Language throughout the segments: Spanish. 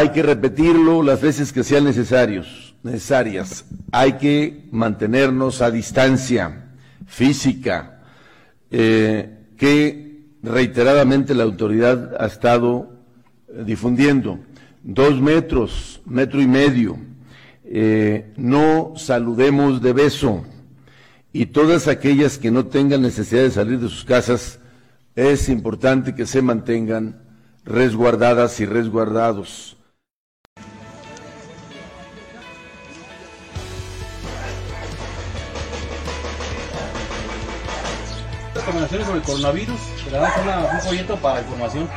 Hay que repetirlo las veces que sean necesarios, necesarias. Hay que mantenernos a distancia física, eh, que reiteradamente la autoridad ha estado eh, difundiendo. Dos metros, metro y medio. Eh, no saludemos de beso. Y todas aquellas que no tengan necesidad de salir de sus casas, es importante que se mantengan resguardadas y resguardados. Recomendaciones sobre el coronavirus, te damos un folleto para información.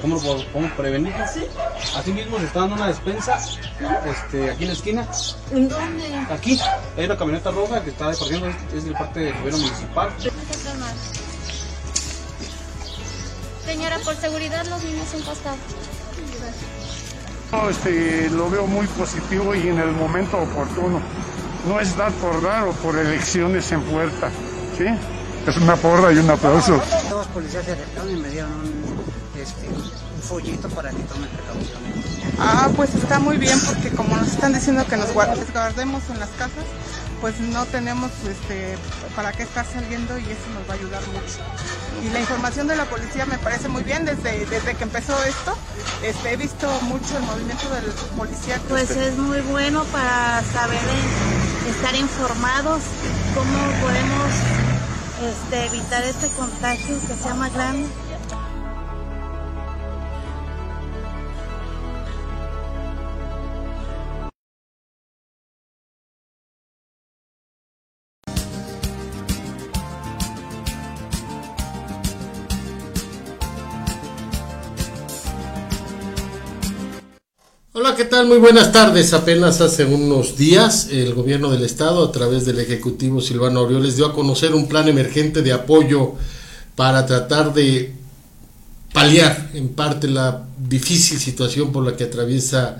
¿Cómo lo podemos prevenir? Sí. Asimismo se está dando una despensa este, aquí en la esquina. ¿En dónde? Aquí. Hay una camioneta roja que está departiendo, es de parte del gobierno municipal. Señora, por seguridad los niños son costados. No, este, lo veo muy positivo y en el momento oportuno. No es dar por dar o por elecciones en puerta. ¿sí? Es una porra y un aplauso. Dos policías se acercaron y me dieron un, este, un follito para que tome precauciones. Ah, pues está muy bien porque como nos están diciendo que nos guardemos en las casas, pues no tenemos este, para qué estar saliendo y eso nos va a ayudar mucho. Y la información de la policía me parece muy bien desde, desde que empezó esto. Este, he visto mucho el movimiento del policía. Pues es muy bueno para saber eh, estar informados cómo podemos este, evitar este contagio que sea más grande. Hola, ¿qué tal? Muy buenas tardes. Apenas hace unos días el gobierno del estado a través del Ejecutivo Silvano Aureoles dio a conocer un plan emergente de apoyo para tratar de paliar en parte la difícil situación por la que atraviesa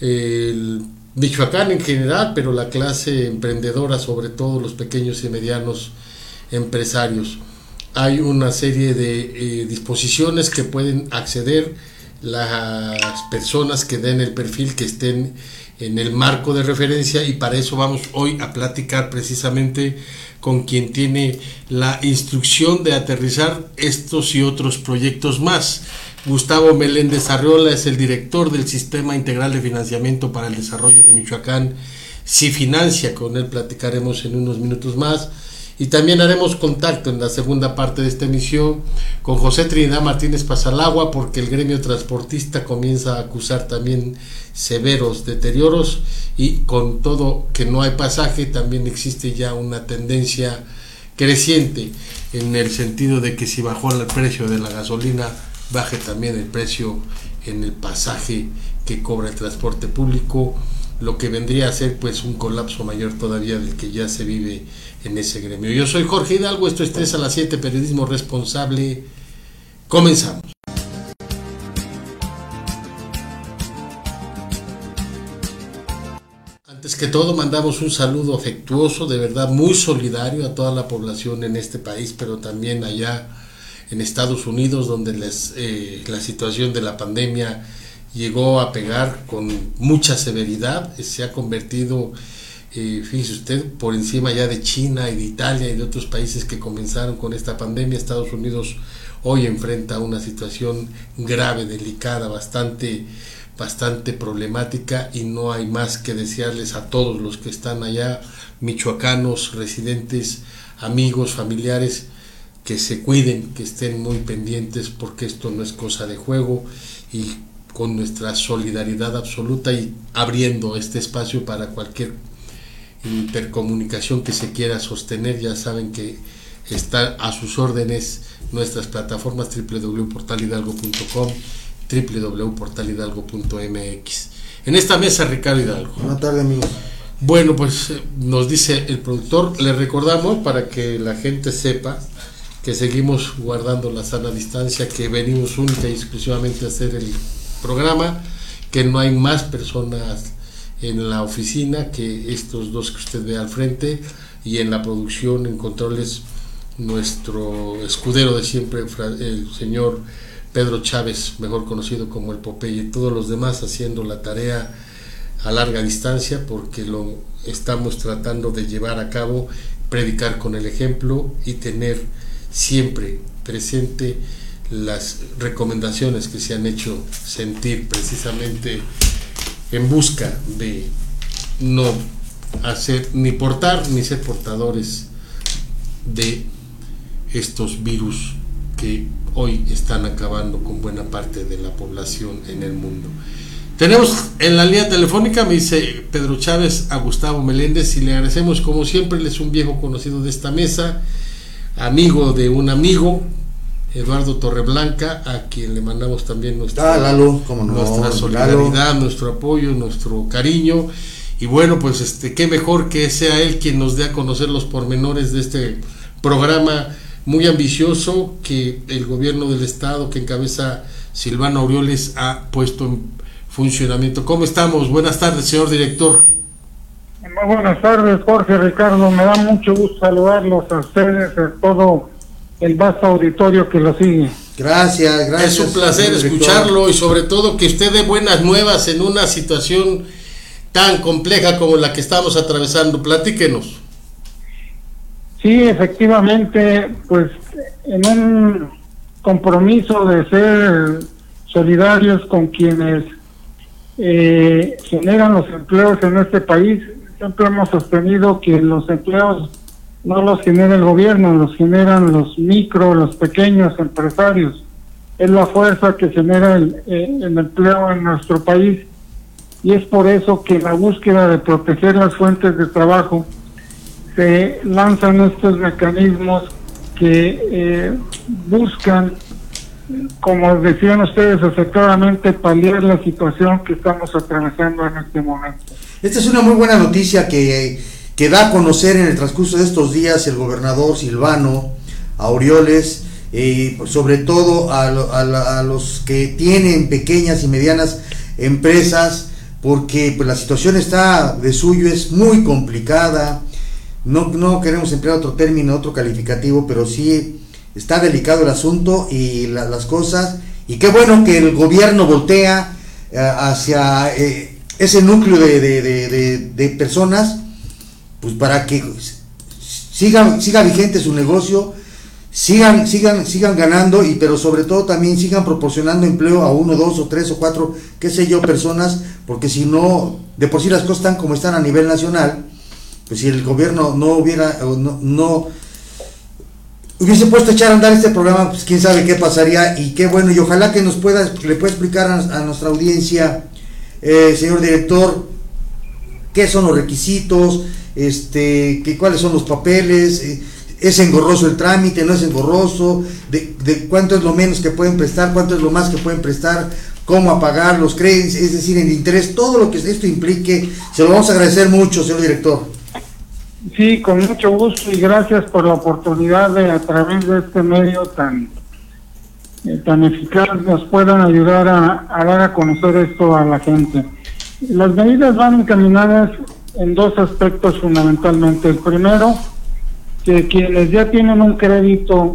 el Michoacán en general, pero la clase emprendedora, sobre todo los pequeños y medianos empresarios. Hay una serie de eh, disposiciones que pueden acceder las personas que den el perfil que estén en el marco de referencia y para eso vamos hoy a platicar precisamente con quien tiene la instrucción de aterrizar estos y otros proyectos más. Gustavo Meléndez Arriola es el director del Sistema Integral de Financiamiento para el Desarrollo de Michoacán, si financia, con él platicaremos en unos minutos más. Y también haremos contacto en la segunda parte de esta emisión con José Trinidad Martínez Pasalagua porque el gremio transportista comienza a acusar también severos deterioros y con todo que no hay pasaje también existe ya una tendencia creciente en el sentido de que si bajó el precio de la gasolina baje también el precio en el pasaje que cobra el transporte público lo que vendría a ser pues un colapso mayor todavía del que ya se vive en ese gremio. Yo soy Jorge Hidalgo, esto es 3 a las 7, periodismo responsable. Comenzamos. Antes que todo, mandamos un saludo afectuoso, de verdad muy solidario a toda la población en este país, pero también allá en Estados Unidos, donde les, eh, la situación de la pandemia llegó a pegar con mucha severidad, se ha convertido fíjese usted, por encima ya de China y de Italia y de otros países que comenzaron con esta pandemia, Estados Unidos hoy enfrenta una situación grave, delicada, bastante, bastante problemática y no hay más que desearles a todos los que están allá, michoacanos, residentes, amigos, familiares, que se cuiden, que estén muy pendientes porque esto no es cosa de juego y con nuestra solidaridad absoluta y abriendo este espacio para cualquier intercomunicación que se quiera sostener, ya saben que está a sus órdenes nuestras plataformas www.portalhidalgo.com, www.portalhidalgo.mx. En esta mesa, Ricardo Hidalgo. Buenas tardes, amigos. Bueno, pues eh, nos dice el productor, le recordamos para que la gente sepa que seguimos guardando la sana distancia, que venimos única y exclusivamente a hacer el programa, que no hay más personas en la oficina que estos dos que usted ve al frente y en la producción en controles nuestro escudero de siempre el señor Pedro Chávez, mejor conocido como el Popeye, todos los demás haciendo la tarea a larga distancia porque lo estamos tratando de llevar a cabo, predicar con el ejemplo y tener siempre presente las recomendaciones que se han hecho sentir precisamente en busca de no hacer ni portar ni ser portadores de estos virus que hoy están acabando con buena parte de la población en el mundo. Tenemos en la línea telefónica, me dice Pedro Chávez, a Gustavo Meléndez y le agradecemos como siempre, él es un viejo conocido de esta mesa, amigo de un amigo, Eduardo Torreblanca, a quien le mandamos también nuestra, ah, nuestra solidaridad, nuestro apoyo, nuestro cariño. Y bueno, pues este, qué mejor que sea él quien nos dé a conocer los pormenores de este programa muy ambicioso que el gobierno del estado que encabeza Silvano Aureoles ha puesto en funcionamiento. ¿Cómo estamos? Buenas tardes, señor director. Muy buenas tardes, Jorge Ricardo. Me da mucho gusto saludarlos a ustedes, a todo el vasto auditorio que lo sigue. Gracias, gracias. Es un placer escucharlo y sobre todo que usted dé buenas nuevas en una situación tan compleja como la que estamos atravesando. Platíquenos. Sí, efectivamente, pues en un compromiso de ser solidarios con quienes eh, generan los empleos en este país, siempre hemos sostenido que los empleos no los genera el gobierno, los generan los micro, los pequeños empresarios. Es la fuerza que genera el, eh, el empleo en nuestro país y es por eso que la búsqueda de proteger las fuentes de trabajo se lanzan estos mecanismos que eh, buscan, como decían ustedes acertadamente, paliar la situación que estamos atravesando en este momento. Esta es una muy buena noticia que, que da a conocer en el transcurso de estos días el gobernador Silvano Aureoles, y sobre todo a, a, los que tienen pequeñas y medianas empresas, porque pues, la situación está de suyo, es muy complicada, no, no queremos emplear otro término, otro calificativo, pero sí está delicado el asunto y las cosas, y qué bueno que el gobierno voltea eh, hacia eh, ese núcleo de, personas, pues para que siga, siga vigente su negocio, sigan, sigan, sigan ganando, y pero sobre todo también sigan proporcionando empleo a uno, dos o tres o cuatro, qué sé yo, personas, porque si no, de por sí las cosas están como están a nivel nacional, pues si el gobierno no hubiera, no, no hubiese puesto a echar a andar este programa, pues quién sabe qué pasaría y qué bueno, y ojalá que nos pueda, le pueda explicar a, nuestra audiencia, eh, señor director, qué son los requisitos, este, que, cuáles son los papeles, eh, es engorroso el trámite, no es engorroso, de, de, cuánto es lo menos que pueden prestar, cuánto es lo más que pueden prestar, cómo apagar los créditos, es decir, el interés, todo lo que esto implique, se lo vamos a agradecer mucho, señor director. Sí, con mucho gusto y gracias por la oportunidad de a través de este medio tan eh, tan eficaz nos puedan ayudar a, dar a conocer esto a la gente. Las medidas van encaminadas en dos aspectos fundamentalmente. El primero, que quienes ya tienen un crédito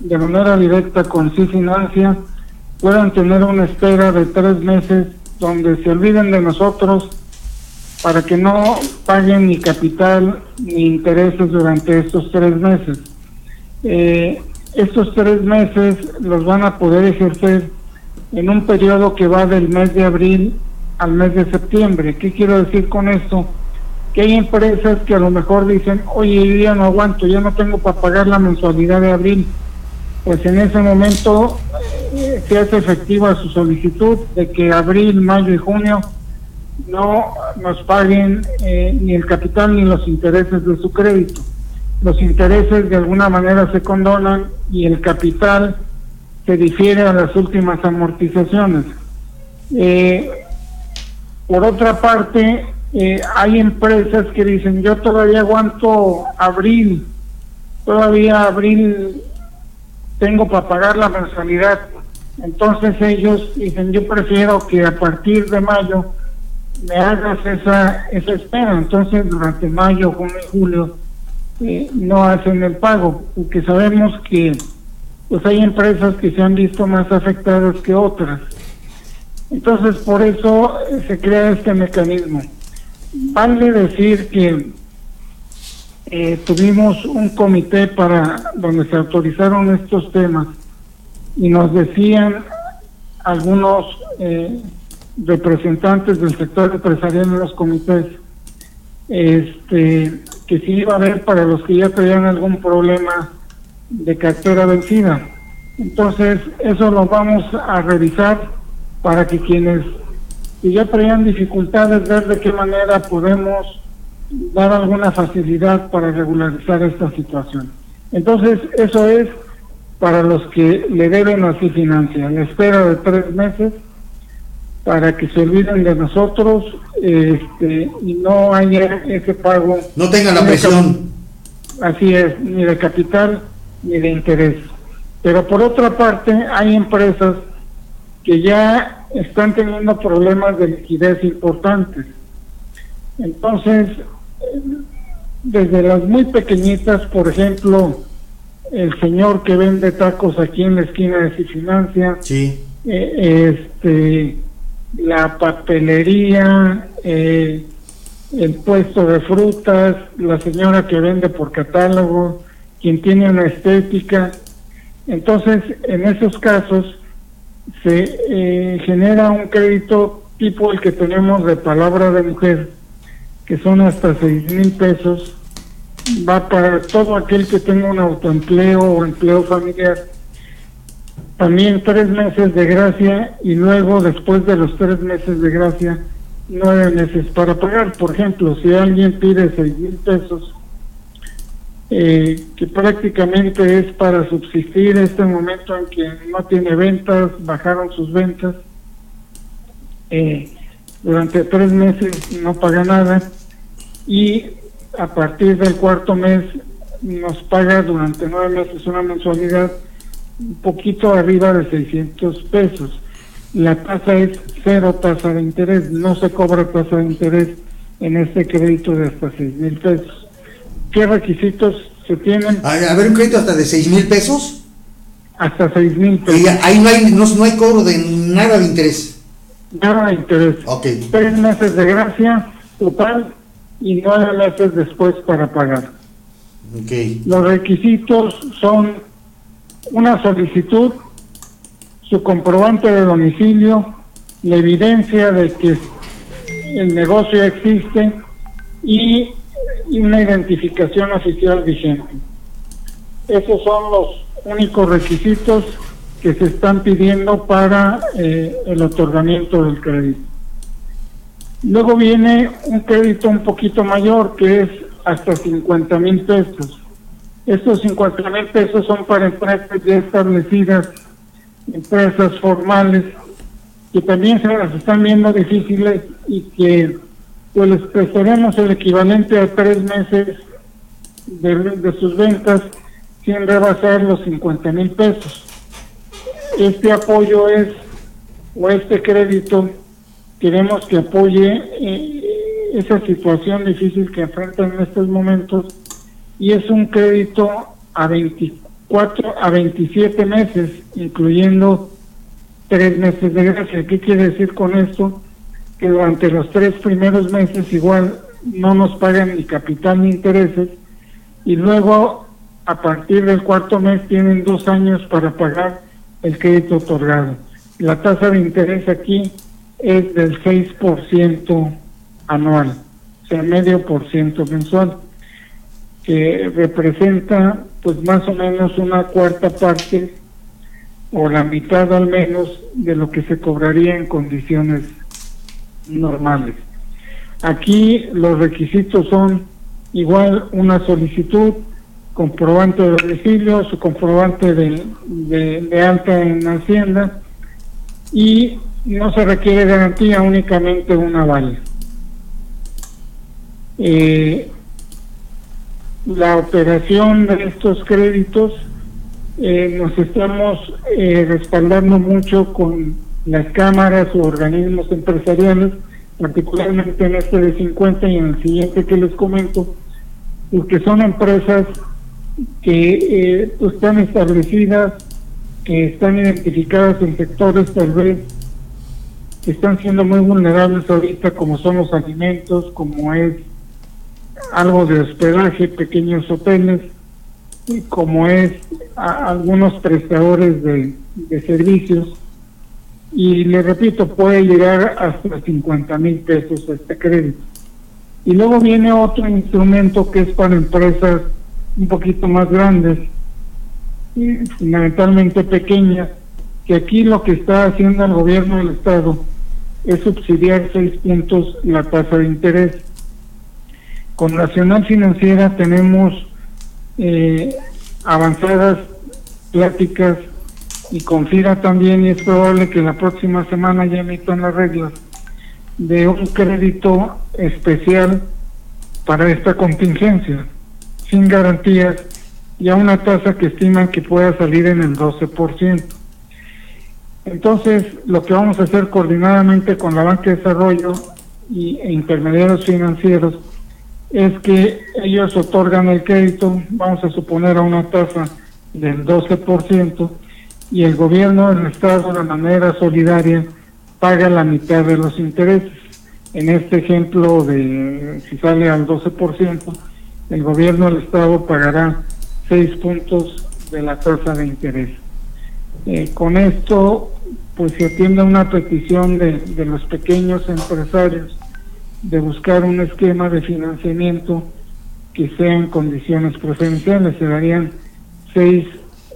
de manera directa con sí financia puedan tener una espera de tres meses donde se olviden de nosotros para que no paguen ni capital ni intereses durante estos tres meses. Eh, estos tres meses los van a poder ejercer en un periodo que va del mes de abril al mes de septiembre. ¿Qué quiero decir con esto? Que hay empresas que a lo mejor dicen, oye, ya no aguanto, ya no tengo para pagar la mensualidad de abril. Pues en ese momento eh, se hace efectiva su solicitud de que abril, mayo y junio no nos paguen eh, ni el capital ni los intereses de su crédito. Los intereses de alguna manera se condonan y el capital se difiere a las últimas amortizaciones. Eh, por otra parte, eh, hay empresas que dicen, yo todavía aguanto abril, todavía abril tengo para pagar la mensualidad. Entonces ellos dicen, yo prefiero que a partir de mayo me hagas esa, esa espera. Entonces, durante mayo, junio y julio, eh, no hacen el pago, porque sabemos que pues hay empresas que se han visto más afectadas que otras. Entonces, por eso eh, se crea este mecanismo. Vale decir que eh, tuvimos un comité para donde se autorizaron estos temas y nos decían algunos eh, representantes del sector empresarial en los comités este que si iba a haber para los que ya tenían algún problema de cartera vencida. Entonces, eso lo vamos a revisar para que quienes ya traían dificultades, ver de qué manera podemos dar alguna facilidad para regularizar esta situación. Entonces, eso es para los que le deben así financia, la espera de tres meses para que se olviden de nosotros este, y no haya ese pago. No tengan la presión. Así es, ni de capital ni de interés. Pero por otra parte, hay empresas que ya están teniendo problemas de liquidez importantes. Entonces, desde las muy pequeñitas, por ejemplo, el señor que vende tacos aquí en la esquina de Cifinancia, sí. Eh, este, la papelería, eh, el puesto de frutas, la señora que vende por catálogo, quien tiene una estética. Entonces, en esos casos se eh, genera un crédito tipo el que tenemos de palabra de mujer, que son hasta seis mil pesos, va para todo aquel que tenga un autoempleo o empleo familiar. También tres meses de gracia y luego después de los tres meses de gracia, nueve meses para pagar. Por ejemplo, si alguien pide seis mil pesos, eh, que prácticamente es para subsistir este momento en que no tiene ventas, bajaron sus ventas, eh, durante tres meses no paga nada y a partir del cuarto mes nos paga durante nueve meses una mensualidad un poquito arriba de 600 pesos. La tasa es cero tasa de interés, no se cobra tasa de interés en este crédito de hasta 6 mil pesos. ¿Qué requisitos se tienen? A, ver, un crédito hasta de 6 mil pesos. Hasta 6 mil pesos. Y ahí no hay, no, no hay cobro de nada de interés. Nada de interés. Ok. Tres meses de gracia total y nueve meses después para pagar. Okay. Los requisitos son una solicitud, su comprobante de domicilio, la evidencia de que el negocio existe y una identificación oficial vigente. Esos son los únicos requisitos que se están pidiendo para eh, el otorgamiento del crédito. Luego viene un crédito un poquito mayor que es hasta 50 mil pesos. Estos 50 mil pesos son para empresas ya establecidas, empresas formales, que también se las están viendo difíciles y que pues les prestaremos el equivalente a tres meses de, sus ventas sin rebasar los 50 mil pesos. Este apoyo es, o este crédito, queremos que apoye eh, esa situación difícil que enfrentan en estos momentos y es un crédito a 24 a 27 meses, incluyendo tres meses de gracia. ¿Qué quiere decir con esto? Que durante los tres primeros meses igual no nos pagan ni capital ni intereses y luego a partir del cuarto mes tienen dos años para pagar el crédito otorgado. La tasa de interés aquí es del 6% anual, o sea, medio por ciento mensual que representa pues más o menos una cuarta parte o la mitad al menos de lo que se cobraría en condiciones normales. Aquí los requisitos son igual una solicitud, comprobante de domicilio, su comprobante de, de, alta en Hacienda y no se requiere garantía, únicamente una aval. Eh, la operación de estos créditos eh, nos estamos eh, respaldando mucho con las cámaras o organismos empresariales, particularmente en este de 50 y en el siguiente que les comento, porque son empresas que eh, pues, están establecidas, que están identificadas en sectores tal vez que están siendo muy vulnerables ahorita, como son los alimentos, como es algo de hospedaje, pequeños hoteles, y como es algunos prestadores de, de servicios. Y le repito, puede llegar hasta 50 mil pesos este crédito. Y luego viene otro instrumento que es para empresas un poquito más grandes, y fundamentalmente pequeñas, que aquí lo que está haciendo el gobierno del Estado es subsidiar seis puntos la tasa de interés. Con Nacional Financiera tenemos eh, avanzadas pláticas y con FIRA también y es probable que la próxima semana ya emitan las reglas de un crédito especial para esta contingencia, sin garantías y a una tasa que estiman que pueda salir en el 12%. Entonces, lo que vamos a hacer coordinadamente con la Banca de Desarrollo y, e intermediarios financieros es que ellos otorgan el crédito, vamos a suponer a una tasa del 12%, y el gobierno del Estado de manera solidaria paga la mitad de los intereses. En este ejemplo de si sale al 12%, el gobierno del Estado pagará 6 puntos de la tasa de interés. Eh, con esto, pues se atiende a una petición de, de los pequeños empresarios de buscar un esquema de financiamiento que sea en condiciones preferenciales. Se darían seis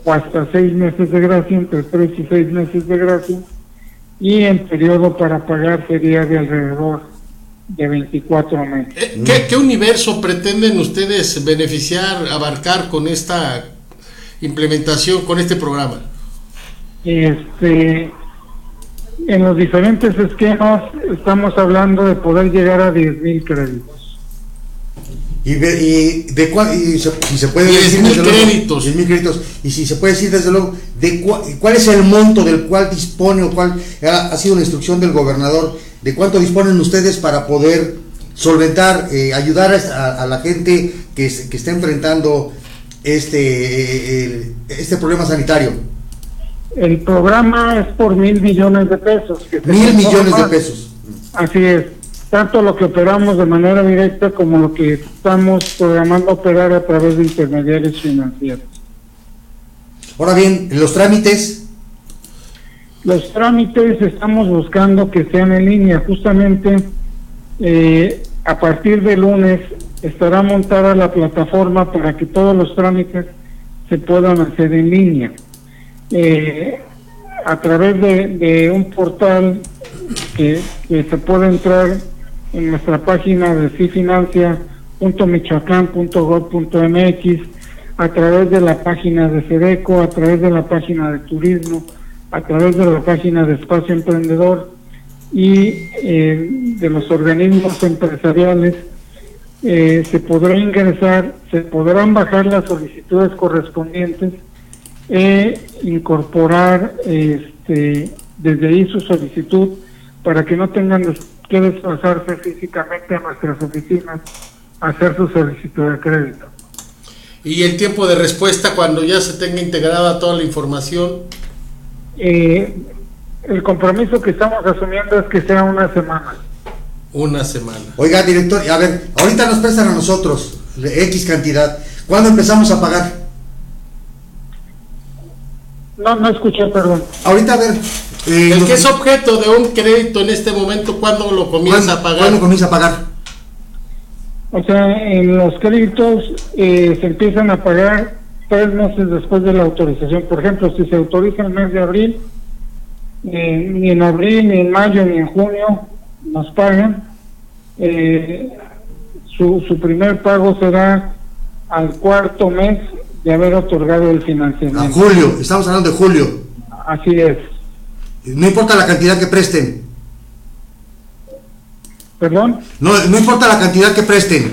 o hasta seis meses de gracia, entre tres y seis meses de gracia, y el periodo para pagar sería de alrededor de 24 meses. ¿Qué, ¿Qué, universo pretenden ustedes beneficiar, abarcar con esta implementación, con este programa? Este, en los diferentes esquemas estamos hablando de poder llegar a 10 mil créditos. Y, de, y de cuál, y se, y se puede decir desde luego, créditos. 10 mil créditos. Y si se puede decir desde luego, de cua, cuál es el monto del cual dispone o cuál ha, ha, sido la instrucción del gobernador, de cuánto disponen ustedes para poder solventar, eh, ayudar a, a, la gente que, que está enfrentando este, eh, este problema sanitario. El programa es por mil millones de pesos. Que mil millones de pesos. Así es. Tanto lo que operamos de manera directa como lo que estamos programando operar a través de intermediarios financieros. Ahora bien, los trámites. Los trámites estamos buscando que sean en línea. Justamente eh, a partir de lunes estará montada la plataforma para que todos los trámites se puedan hacer en línea. Eh, a través de, de un portal que, que, se puede entrar en nuestra página de cifinancia.michoacán.gov.mx, a través de la página de SEDECO, a través de la página de Turismo, a través de la página de Espacio Emprendedor y eh, de los organismos empresariales. Eh, se podrá ingresar, se podrán bajar las solicitudes correspondientes e incorporar este, desde ahí su solicitud para que no tengan que desplazarse físicamente a nuestras oficinas a hacer su solicitud de crédito. ¿Y el tiempo de respuesta cuando ya se tenga integrada toda la información? Eh, el compromiso que estamos asumiendo es que sea una semana. Una semana. Oiga, director, a ver, ahorita nos prestan a nosotros X cantidad. ¿Cuándo empezamos a pagar? No, no escuché, perdón. Ahorita, a ver. Eh, el que es objeto de un crédito en este momento, ¿cuándo lo comienza a pagar? ¿Cuándo comienza a pagar? O sea, en los créditos eh, se empiezan a pagar tres meses después de la autorización. Por ejemplo, si se autoriza el mes de abril, eh, ni en abril, ni en mayo, ni en junio nos pagan. Eh, su, su primer pago será al cuarto mes de haber otorgado el financiamiento. En julio, estamos hablando de julio. Así es. No importa la cantidad que presten. ¿Perdón? No, no importa la cantidad que presten.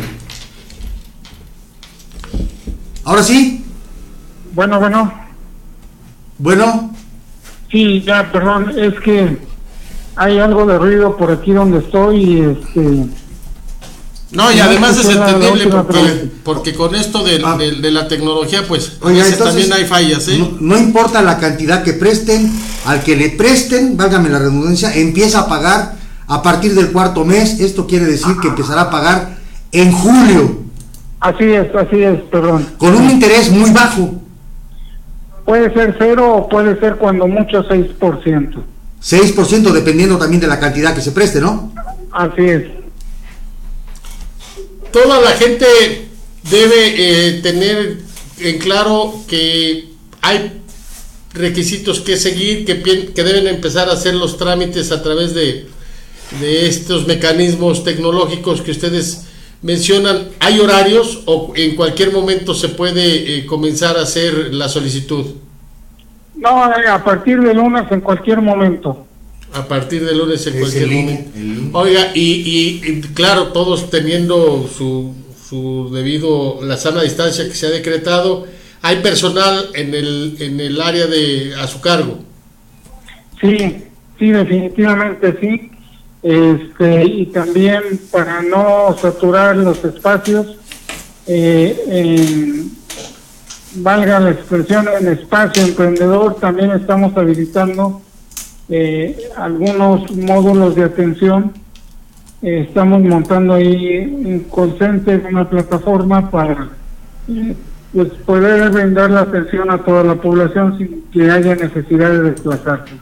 ¿Ahora sí? Bueno, bueno. Bueno. Sí, ya, perdón, es que hay algo de ruido por aquí donde estoy y este No, y además es entendible porque, con esto Ah. de, la tecnología, pues a Oiga, veces entonces, también hay fallas, ¿eh? No, no importa la cantidad que presten, al que le presten, válgame la redundancia, empieza a pagar a partir del cuarto mes. Esto quiere decir que empezará a pagar en julio, Así es, así es, perdón. con un interés muy bajo, Puede ser cero o puede ser cuando mucho 6%. 6% dependiendo también de la cantidad que se preste, ¿no? Así es. Toda la gente debe eh, tener en claro que hay requisitos que seguir, que, que deben empezar a hacer los trámites a través de, estos mecanismos tecnológicos que ustedes mencionan. ¿Hay horarios o en cualquier momento se puede eh, comenzar a hacer la solicitud? No, a partir de lunes en cualquier momento. A partir de lunes en Es cualquier línea, momento. Oiga, y, y- y claro, todos teniendo su, su debido, la sana distancia que se ha decretado, hay personal en el, en el área de a su cargo. Sí, sí, definitivamente sí. Este, y también para no saturar los espacios, eh, en- valga la expresión, en espacio emprendedor también estamos habilitando eh, algunos módulos de atención. Eh, estamos montando ahí un call center, una plataforma para eh, pues poder brindar la atención a toda la población sin que haya necesidad de desplazarse.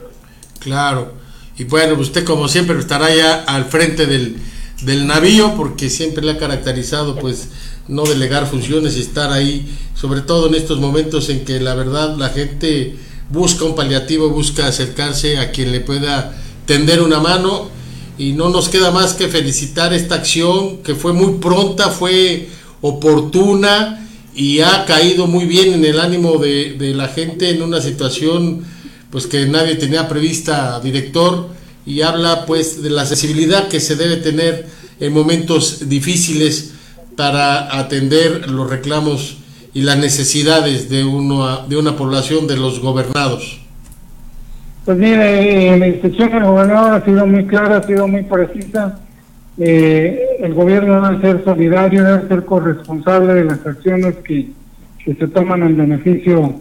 Claro. Y bueno, pues usted como siempre estará ya al frente del, del navío porque siempre le ha caracterizado pues no delegar funciones y estar ahí, sobre todo en estos momentos en que la verdad la gente busca un paliativo, busca acercarse a quien le pueda tender una mano. Y no nos queda más que felicitar esta acción que fue muy pronta, fue oportuna y ha caído muy bien en el ánimo de, la gente en una situación pues que nadie tenía prevista, director, y habla pues de la sensibilidad que se debe tener en momentos difíciles para atender los reclamos y las necesidades de, uno, de una población de los gobernados. Pues mire, eh, la instrucción del gobernador ha sido muy clara, ha sido muy precisa. Eh, el gobierno debe ser solidario, debe ser corresponsable de las acciones que, se toman en beneficio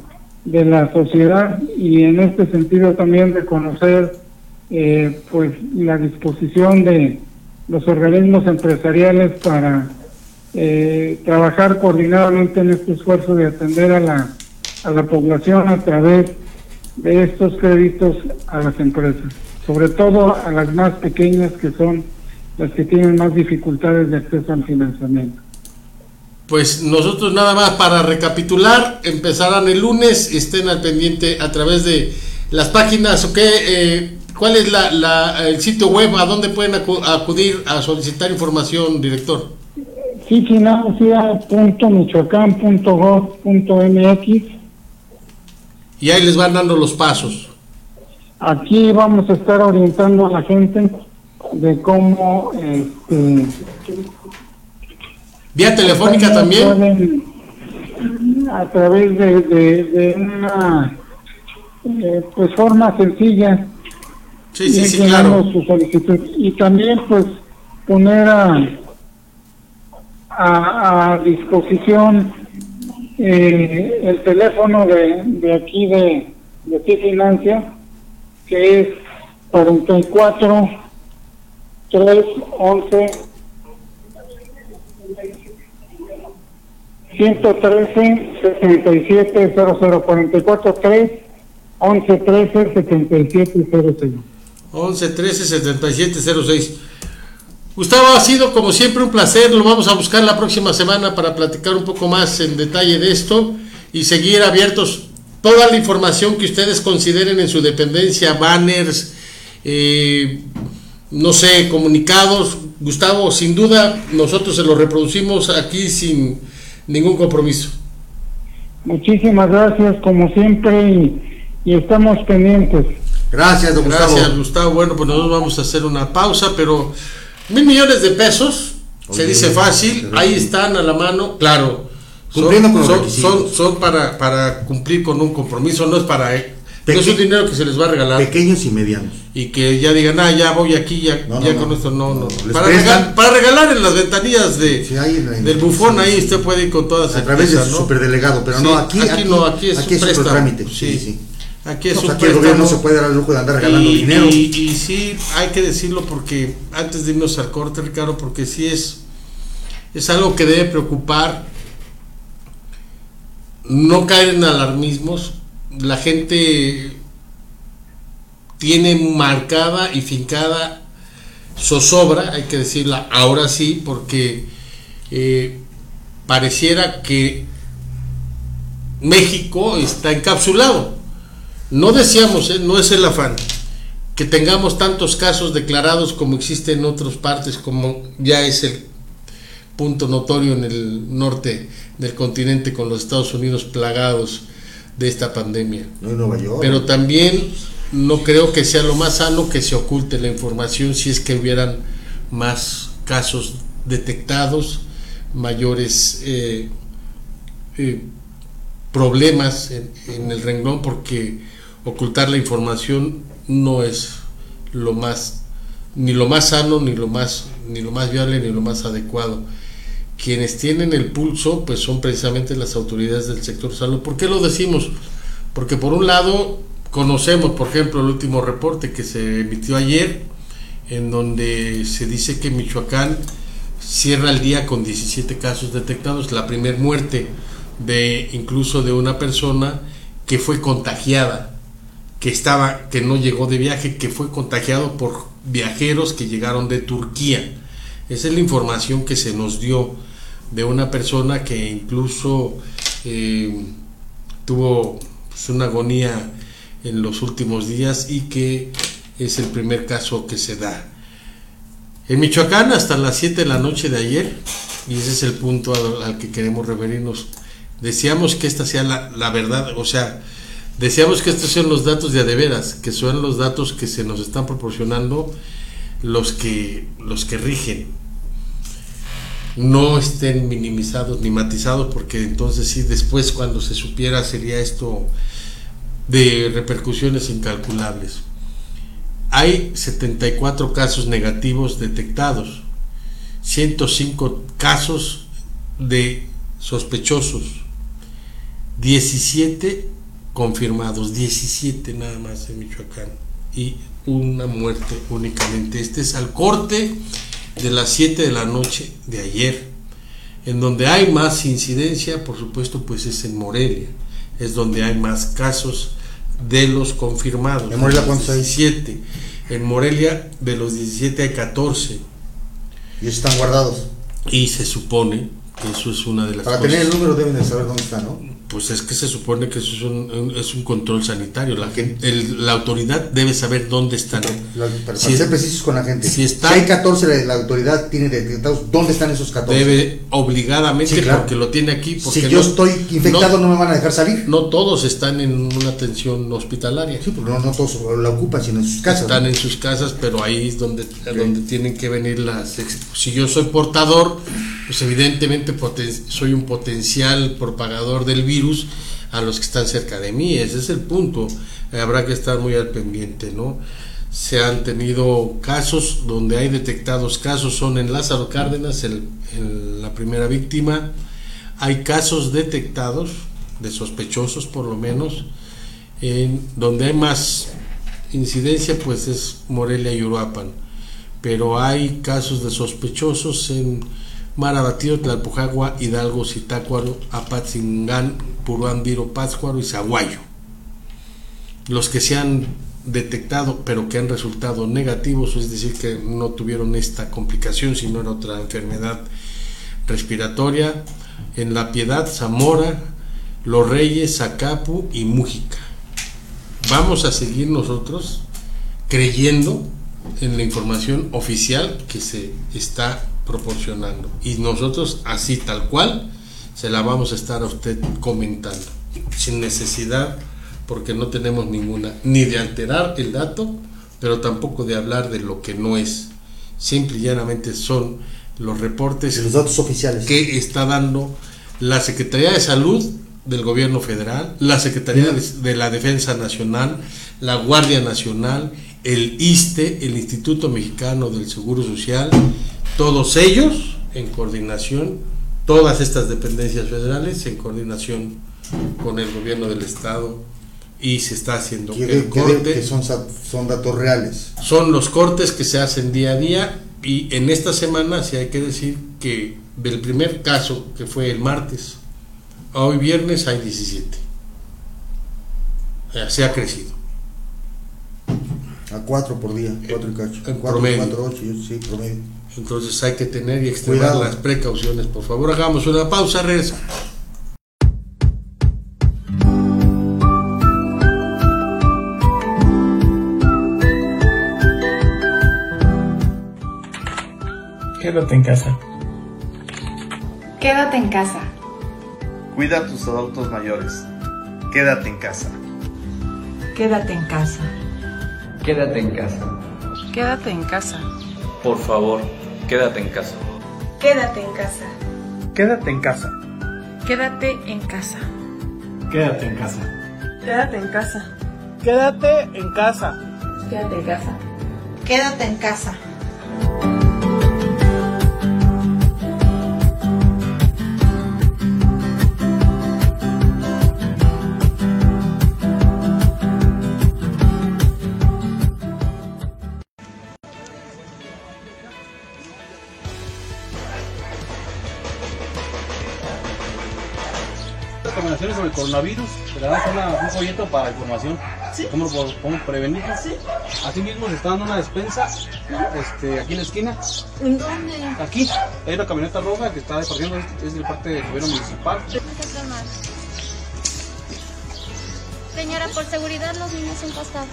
de la sociedad y en este sentido también reconocer eh, pues la disposición de los organismos empresariales para eh, trabajar coordinadamente en este esfuerzo de atender a la, a la población a través de estos créditos a las empresas, sobre todo a las más pequeñas que son las que tienen más dificultades de acceso al financiamiento. Pues nosotros nada más para recapitular, empezarán el lunes, estén al pendiente a través de las páginas, ¿ok? Eh, ¿Cuál es la, la- el sitio web? ¿A dónde pueden acu- acudir a solicitar información, director? Financia.michoacán.gov.mx. Y ahí les van dando los pasos. Aquí vamos a estar orientando a la gente de cómo este, Vía telefónica también. pueden, a través de, de, de una eh, pues forma sencilla Sí, sí, sí, claro. su solicitud y también pues poner a a, disposición eh, el teléfono de, de aquí de de Financia que es 44 3 11 113 77 00 44 3 11 13 77 06 11 13 77 06. Gustavo, ha sido como siempre un placer. Lo vamos a buscar la próxima semana para platicar un poco más en detalle de esto y seguir abiertos toda la información que ustedes consideren en su dependencia, banners, eh, no sé, comunicados. Gustavo, sin duda, nosotros se lo reproducimos aquí sin ningún compromiso. Muchísimas gracias, como siempre, y, y estamos pendientes. Gracias, don Gracias, Gustavo. Gustavo. Bueno, pues nosotros vamos a hacer una pausa, pero mil millones de pesos, se dice fácil, ahí están a la mano, claro. Cumpliendo con los son, requisitos. son, son para, para cumplir con un compromiso, no es para eh, no es un dinero que se les va a regalar. Pequeños y medianos. Y que ya digan, ah, ya voy aquí, ya, No, ya no, con no. esto, no, no. No, para, regalar, para regalar en las ventanillas de, Sí, ahí en la- del bufón, ahí usted puede ir con todas A través de su superdelegado, pero no, aquí- aquí- no, aquí es, aquí un es préstamo. trámite, sí, sí. Aquí es No, un aquí el gobierno se puede dar el lujo de andar regalando y, dinero. Y, y sí, hay que decirlo porque antes de irnos al corte, Ricardo, porque sí es, es algo que debe preocupar. No caer en alarmismos. La gente tiene marcada y fincada zozobra, hay que decirla ahora sí, porque eh, pareciera que México está encapsulado. No deseamos, eh, no es el afán, que tengamos tantos casos declarados como existe en otras partes, como ya es el punto notorio en el norte del continente con los Estados Unidos plagados de esta pandemia. No en Nueva York. Pero también no creo que sea lo más sano que se oculte la información si es que hubieran más casos detectados, mayores eh, eh, problemas en, en el renglón, porque ocultar la información no es lo más ni lo más sano ni lo más ni lo más viable ni lo más adecuado. Quienes tienen el pulso pues son precisamente las autoridades del sector salud. ¿por qué lo decimos? porque por un lado conocemos por ejemplo el último reporte que se emitió ayer en donde se dice que Michoacán cierra el día con 17 casos detectados la primer muerte de incluso de una persona que fue contagiada que estaba, que no llegó de viaje, que fue contagiado por viajeros que llegaron de Turquía. Esa es la información que se nos dio de una persona que incluso eh, tuvo pues, una agonía en los últimos días y que es el primer caso que se da. En Michoacán hasta las 7 de la noche de ayer, y ese es el punto al, al que queremos referirnos, deseamos que esta sea la, la verdad, o sea, Deseamos que estos sean los datos de adeveras, que son los datos que se nos están proporcionando los que, los que rigen. No estén minimizados ni matizados, porque entonces sí, después cuando se supiera sería esto de repercusiones incalculables. Hay 74 casos negativos detectados, 105 casos de sospechosos, 17 confirmados, 17 nada más en Michoacán y una muerte únicamente. Este es al corte de las 7 de la noche de ayer. En donde hay más incidencia, por supuesto, pues es en Morelia. Es donde hay más casos de los confirmados. ¿En Morelia cuántos hay? 17. En Morelia de los 17 hay 14. Y están guardados. Y se supone que eso es una de las Para cosas. tener el número deben de saber dónde está, ¿no? Pues es que se supone que eso es un, un- es un control sanitario. La, el- la autoridad debe saber dónde están. La- para Si- ser precisos con la gente. si está- hay 14, la, autoridad tiene detectados dónde están esos 14. Debe obligadamente, Sí, claro. porque lo tiene aquí. Porque si yo estoy infectado, no, me van a dejar salir. no todos están en una atención hospitalaria. Sí, porque no, no todos la ocupan, sino en sus casas. Están ¿no? en sus casas, pero ahí es donde, donde tienen que venir las... Si yo soy portador, pues evidentemente soy un potencial propagador del virus a los que están cerca de mí. Ese es el punto. Eh, Habrá que estar muy al pendiente, ¿no? Se han tenido casos donde hay detectados casos, son en Lázaro Cárdenas, la primera víctima. Hay casos detectados, de sospechosos por lo menos, en donde hay más incidencia pues es Morelia y Uruapan, pero hay casos de sospechosos en Marabatío, Tlalpujagua, Hidalgo, Zitácuaro, Apatzingán, Puruándiro, Pátzcuaro y Zaguayo. Los que se han detectado pero que han resultado negativos, es decir, que no tuvieron esta complicación, sino era otra enfermedad respiratoria, en La Piedad, Zamora, Los Reyes, Zacapu y Mújica vamos a seguir nosotros creyendo en la información oficial que se está proporcionando y nosotros así tal cual se la vamos a estar a usted comentando sin necesidad porque no tenemos ninguna ni de alterar el dato pero tampoco de hablar de lo que no es simple y llanamente son los reportes Los datos oficiales. que está dando la Secretaría de Salud del gobierno federal, la Secretaría de la Defensa Nacional, la Guardia Nacional, el ISTE, el Instituto Mexicano del Seguro Social, todos ellos en coordinación, todas estas dependencias federales en coordinación con el gobierno del Estado y se está haciendo el corte. Que son, son datos reales. Son los cortes que se hacen día a día y en esta semana sí hay que decir que del primer caso que fue el martes hoy viernes hay 17. se ha crecido. A 4 por día, 4 y cacho. En promedio. 4, 8, sí, promedio. Entonces hay que tener y extremar las precauciones. Por favor, hagamos una pausa, regresa. Quédate en casa. Quédate en casa. Cuida a tus adultos mayores. Quédate en casa. Quédate en casa. Quédate en casa. Quédate en casa. Por favor, quédate en casa. Quédate en casa. Quédate en casa. Quédate en casa. Quédate en casa. Quédate en casa. Quédate en casa. Quédate en casa. Quédate en casa. Coronavirus, le damos un folleto para información. ¿Cómo podemos prevenir? Sí. Asimismo se está dando una despensa este, aquí en la esquina. ¿En dónde? Aquí. Hay una camioneta roja que está repartiendo, es de parte del gobierno municipal. Señora, por seguridad los niños en costado.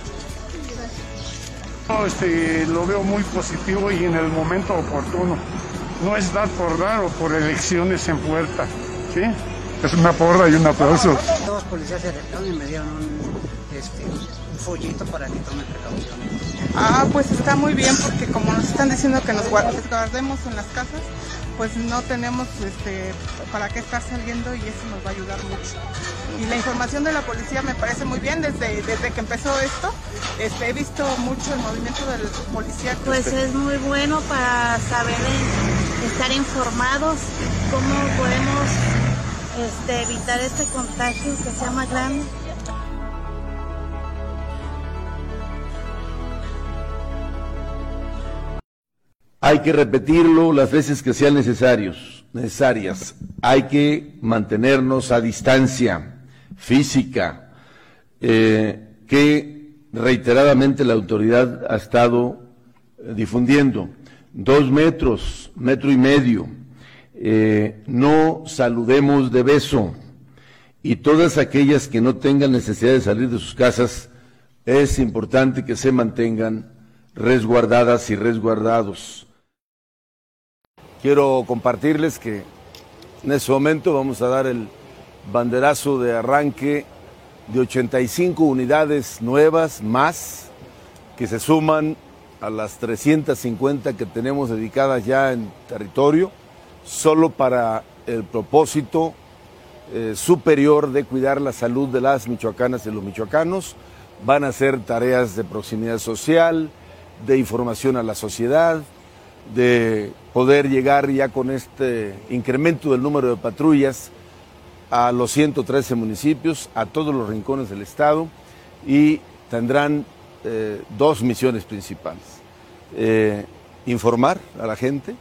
No, este, lo veo muy positivo y en el momento oportuno. No es dar por dar o por elecciones en puerta. ¿sí? Es una porra y un aplauso. Dos policías se acercaron y me dieron un, este, un follito para que tomen precauciones. Ah, pues está muy bien porque como nos están diciendo que nos guardemos en las casas, pues no tenemos este, para qué estar saliendo y eso nos va a ayudar mucho. Y la información de la policía me parece muy bien desde, desde que empezó esto. Este, he visto mucho el movimiento del policía. Pues es muy bueno para saber, estar informados, cómo podemos este, evitar este contagio que sea más grande. Hay que repetirlo las veces que sean necesarios, necesarias. Hay que mantenernos a distancia física, eh, que reiteradamente la autoridad ha estado eh, difundiendo. Dos metros, metro y medio, eh, no saludemos de beso y todas aquellas que no tengan necesidad de salir de sus casas, es importante que se mantengan resguardadas y resguardados. Quiero compartirles que en ese momento vamos a dar el banderazo de arranque de 85 unidades nuevas más que se suman a las 350 que tenemos dedicadas ya en territorio solo para el propósito eh, superior de cuidar la salud de las michoacanas y los michoacanos. Van a ser tareas de proximidad social, de información a la sociedad, de poder llegar ya con este incremento del número de patrullas a los 113 municipios, a todos los rincones del Estado y tendrán eh, dos misiones principales. Eh, informar a la gente,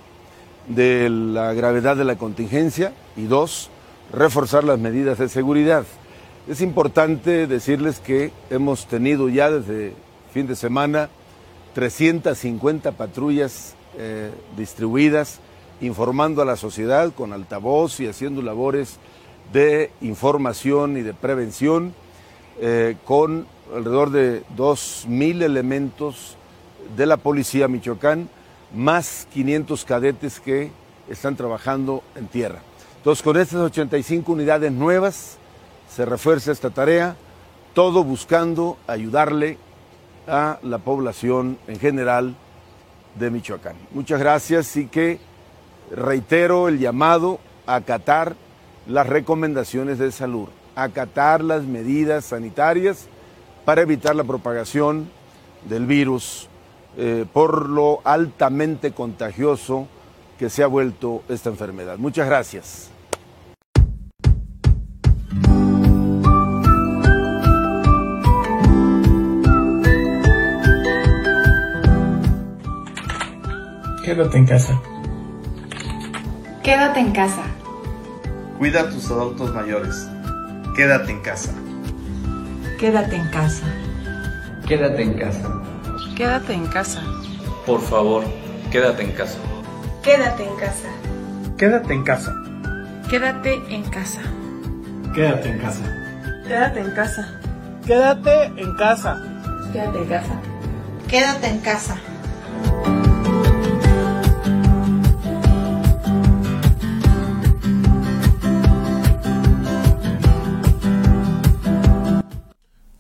de la gravedad de la contingencia y dos, reforzar las medidas de seguridad. Es importante decirles que hemos tenido ya desde fin de semana 350 patrullas eh, distribuidas informando a la sociedad con altavoz y haciendo labores de información y de prevención eh, con alrededor de 2.000 elementos de la Policía Michoacán más 500 cadetes que están trabajando en tierra. Entonces, con estas 85 unidades nuevas se refuerza esta tarea, todo buscando ayudarle a la población en general de Michoacán. Muchas gracias y que reitero el llamado a acatar las recomendaciones de salud. acatar las medidas sanitarias para evitar la propagación del virus eh, por lo altamente contagioso que se ha vuelto esta enfermedad. Muchas gracias. Quédate en casa. Quédate en casa. Cuida a tus adultos mayores. Quédate en casa. Quédate en casa. Quédate en casa. Quédate en casa. Por favor, quédate en casa. Quédate en casa. Quédate en casa. Quédate en casa. Quédate en casa. Quédate en casa. Quédate en casa. Quédate en casa. Quédate en casa.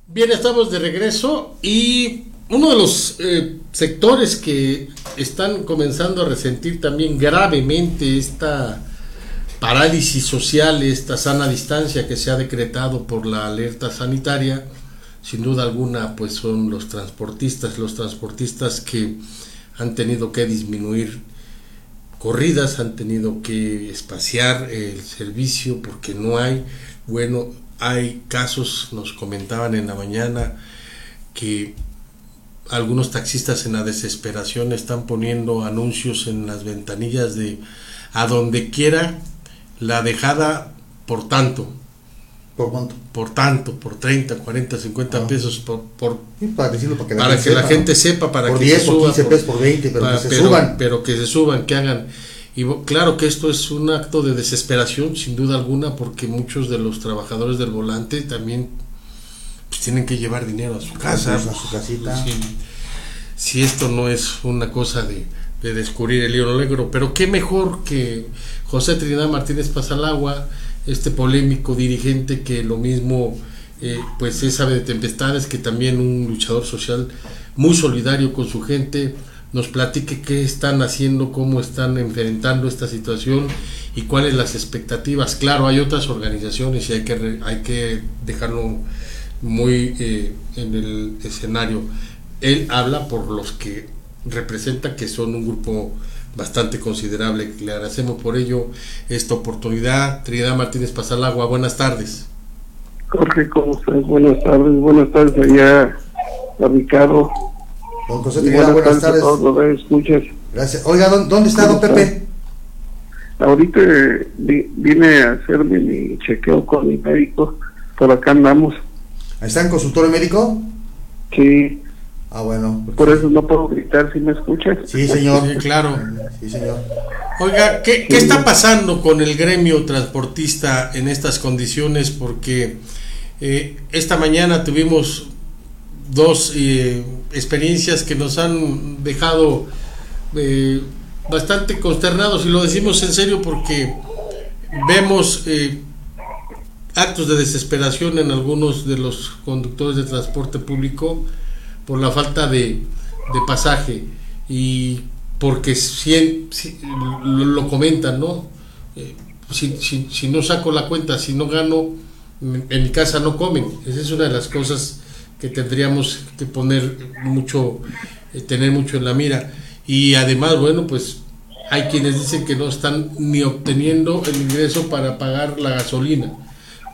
Bien, estamos de regreso y uno de los eh, sectores que están comenzando a resentir también gravemente esta parálisis social, esta sana distancia que se ha decretado por la alerta sanitaria, sin duda alguna, pues son los transportistas, los transportistas que han tenido que disminuir corridas, han tenido que espaciar el servicio porque no hay, bueno, hay casos, nos comentaban en la mañana, que algunos taxistas en la desesperación están poniendo anuncios en las ventanillas de a donde quiera la dejada por tanto. ¿Por cuánto? Por tanto, por 30, 40, 50 pesos, por, por para decirlo, para que la, para gente, que la sepa, gente ¿no? sepa, para por que 10, se suba, 15 por- pesos, por 20, pero para- que se pero- suban. pero que se suban, que hagan. Y claro que esto es un acto de desesperación, sin duda alguna, porque muchos de los trabajadores del volante también pues, tienen que llevar dinero a su casa. A su casita. Si, si esto no es una cosa de, de descubrir el libro negro, pero qué mejor que José Trinidad Martínez Pasalagua, este polémico dirigente que lo mismo eh, pues es ave de tempestades, que también un luchador social muy solidario con su gente, nos platique qué están haciendo, cómo están enfrentando esta situación y cuáles las expectativas. Claro, hay otras organizaciones y hay que, hay que dejarlo muy eh, en el escenario. Él habla por los que representa que son un grupo bastante considerable. Le agradecemos por ello esta oportunidad. Trinidad Martínez Pasalagua, buenas tardes. Jorge, ¿cómo estás? Buenas tardes, buenas tardes allá a Ricardo. Don José Trinidad, buenas tardes. todos los que escuchas. Gracias. Oiga, ¿dó- ¿dónde está don ¿Cómo Pepe? Ahorita eh, vi- vine a hacerme mi chequeo con mi médico, por acá andamos. ¿Está en consultorio médico? Sí, Ah, bueno. por eso no puedo gritar si me escuchas. Sí, señor. Sí, claro. Sí, señor. Oiga, ¿qué, qué está pasando con el gremio transportista en estas condiciones? Porque eh, esta mañana tuvimos dos eh, experiencias que nos han dejado eh, bastante consternados y lo decimos en serio porque vemos eh, actos de desesperación en algunos de los conductores de transporte público por la falta de, pasaje y porque si, lo, lo comentan, ¿no? Eh, si, si- si no saco la cuenta, si no gano, en en mi casa no comen. Esa es una de las cosas que tendríamos que poner mucho, eh, tener mucho en la mira. Y además, bueno, pues hay quienes dicen que no están ni obteniendo el ingreso para pagar la gasolina.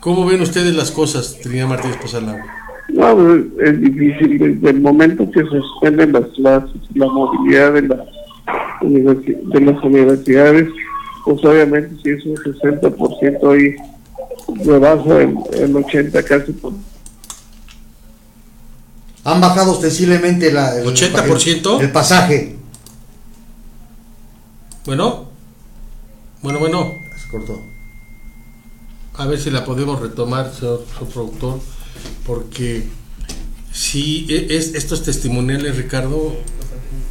¿Cómo ven ustedes las cosas, Trinidad Martínez Posalagua? No, pues, es difícil desde el momento que suspenden las clases, la movilidad de, la universi- de las universidades, pues obviamente si es un 60% ahí rebasa el, el 80 casi por Han bajado ostensiblemente la, el, ¿80%? el, el pasaje. Bueno, bueno, bueno. Se cortó. A ver si la podemos retomar, señor, señor productor, porque si es, estos testimoniales, Ricardo,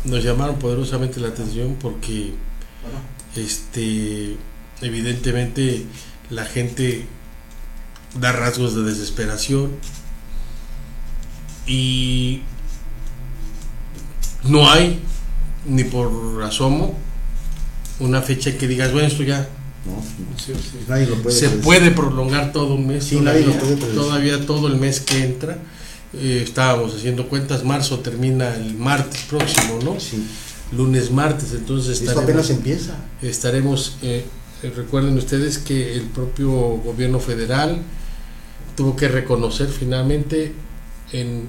nos llamaron poderosamente la atención porque este evidentemente la gente da rasgos de desesperación y no hay ni por asomo una fecha que digas, bueno, esto ya Sí, sí. Nadie lo puede Se puede prolongar todo un mes. Sí, nadie todavía, lo puede todavía todo el mes que entra. Eh, estábamos haciendo cuentas, marzo termina el martes próximo, ¿no? Sí. Lunes, martes, entonces Esto apenas empieza. Estaremos, eh, eh, recuerden ustedes que el propio gobierno federal tuvo que reconocer finalmente en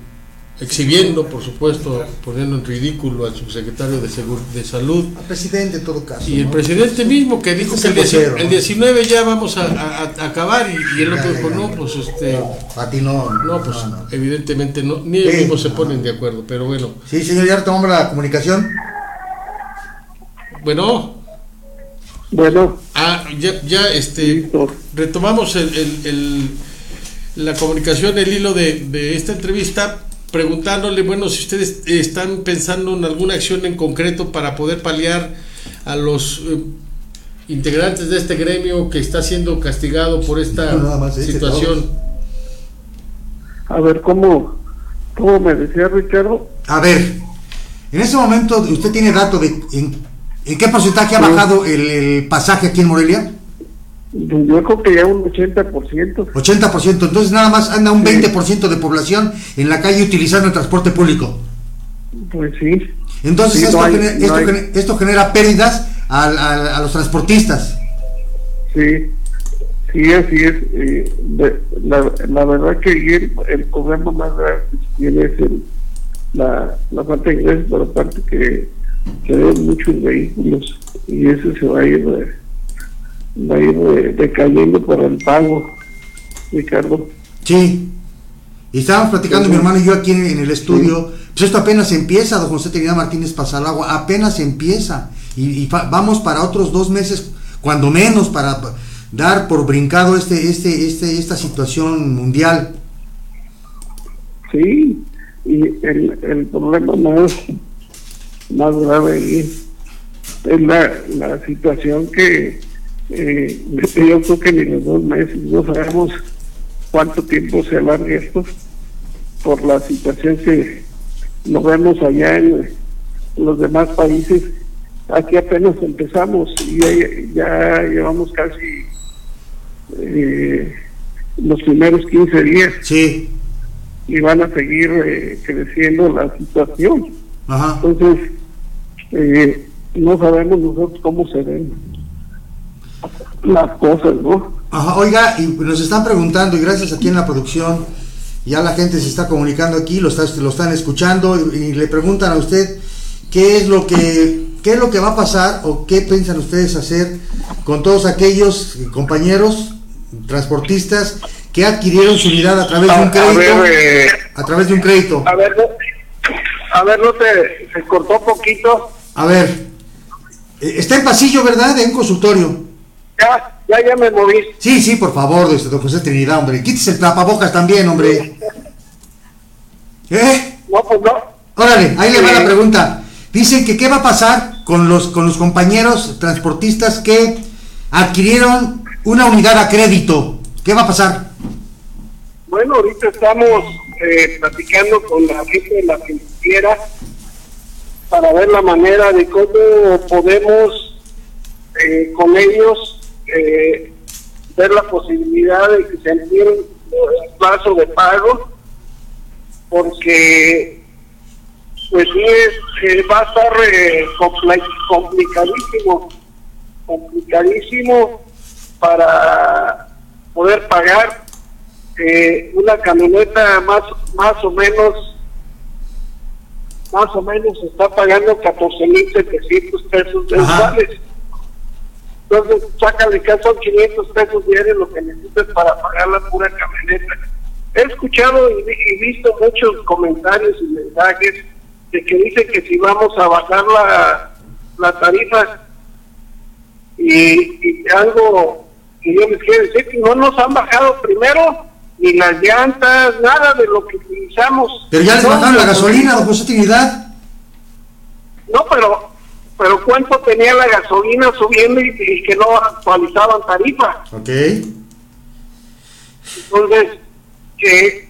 exhibiendo, por supuesto, poniendo en ridículo al subsecretario de, Segur- de Salud Al presidente en todo caso. y el ¿no? presidente mismo que dijo que el, vocero, el ¿no? 19 ya vamos a, a- a acabar y, y el Ya, otro dijo, no, pues este, A ti no. no, pues evidentemente no, ni ellos Sí. mismos se ponen de acuerdo, pero bueno, Sí, señor, ya retomamos la comunicación. bueno, Bueno, ah, ya, ya este, retomamos el, el- el- la comunicación, el hilo de, de esta entrevista, preguntándole, bueno, si ustedes están pensando en alguna acción en concreto para poder paliar a los eh, integrantes de este gremio que está siendo castigado por esta No, nada más ese, situación. a ver, ¿cómo, cómo me decía Ricardo? A ver, en ese momento, ¿usted tiene dato de en, en qué porcentaje ha bajado el, el pasaje aquí en Morelia? Yo creo que ya un 80%. 80%, entonces nada más anda un 20% de población en la calle utilizando el transporte público. Pues sí. Entonces Sí, esto, no hay- gener- no esto, genera pérdidas al- al- a, los transportistas. Sí, sí, así es. eh, la, la verdad que el, el problema más grave que tiene es el- la, la falta de ingresos por la parte que se ven muchos vehículos y eso se va a ir, eh, va a ir decayendo por el pago, Ricardo. Sí. Y estábamos platicando mi hermano y yo aquí en, en el estudio. Pues esto apenas empieza, don José Trinidad Martínez Pasalagua, apenas empieza. Y, vamos para otros dos meses, cuando menos, para pa- dar por brincado este, este, este, esta situación mundial. Sí, y el, el problema más, más grave ahí es la, la situación que eh, yo creo que ni los dos meses no sabemos cuánto tiempo se alarga esto por la situación que lo vemos allá en los demás países. Aquí apenas empezamos y ya, ya llevamos casi eh, los primeros 15 días. Sí. Y van a seguir eh, creciendo la situación. Ajá. Entonces, eh, no sabemos nosotros cómo se ven las cosas, ¿no? Ajá, oiga, y nos están preguntando, y gracias aquí en la producción, ya la gente se está comunicando aquí, lo, está, lo están escuchando, y, y le preguntan a usted qué es lo que qué es lo que va a pasar o qué piensan ustedes hacer con todos aquellos compañeros transportistas que adquirieron su unidad a través de un A- a crédito, ver, eh, a través de un crédito. A ver, no, a ver, no te, se cortó poquito. A ver, eh, está en pasillo, ¿verdad? En un consultorio. Ya, ya, ya me moví. Sí, sí, por favor, este, don José Trinidad, hombre. Quítese el tapabocas también, hombre. ¿Eh? No, pues no. Órale, ahí le va la Sí. pregunta. Dicen que qué va a pasar con los, con los compañeros transportistas que adquirieron una unidad a crédito. ¿Qué va a pasar? Bueno, ahorita estamos eh, platicando con la gente de la financiera para ver la manera de cómo podemos eh, con ellos eh, ver la posibilidad de que se amplíe el plazo de pago porque pues sí es, eh, va a estar eh, compli- complicadísimo complicadísimo para poder pagar eh, una camioneta más más o menos más o menos está pagando 14.700 pesos mensuales. Entonces, sácale que son 500 pesos diarios lo que necesitas para pagar la pura camioneta. He escuchado y, y visto muchos comentarios y mensajes de que dicen que si vamos a bajar la, la tarifa y, y algo que yo les quiero decir que no nos han bajado primero ni las llantas, nada de lo que utilizamos. Pero ya les bajaron la gasolina, don José Trinidad. No, pero pero cuánto tenía la gasolina subiendo y, y que no actualizaban tarifa. Ok. Entonces, que,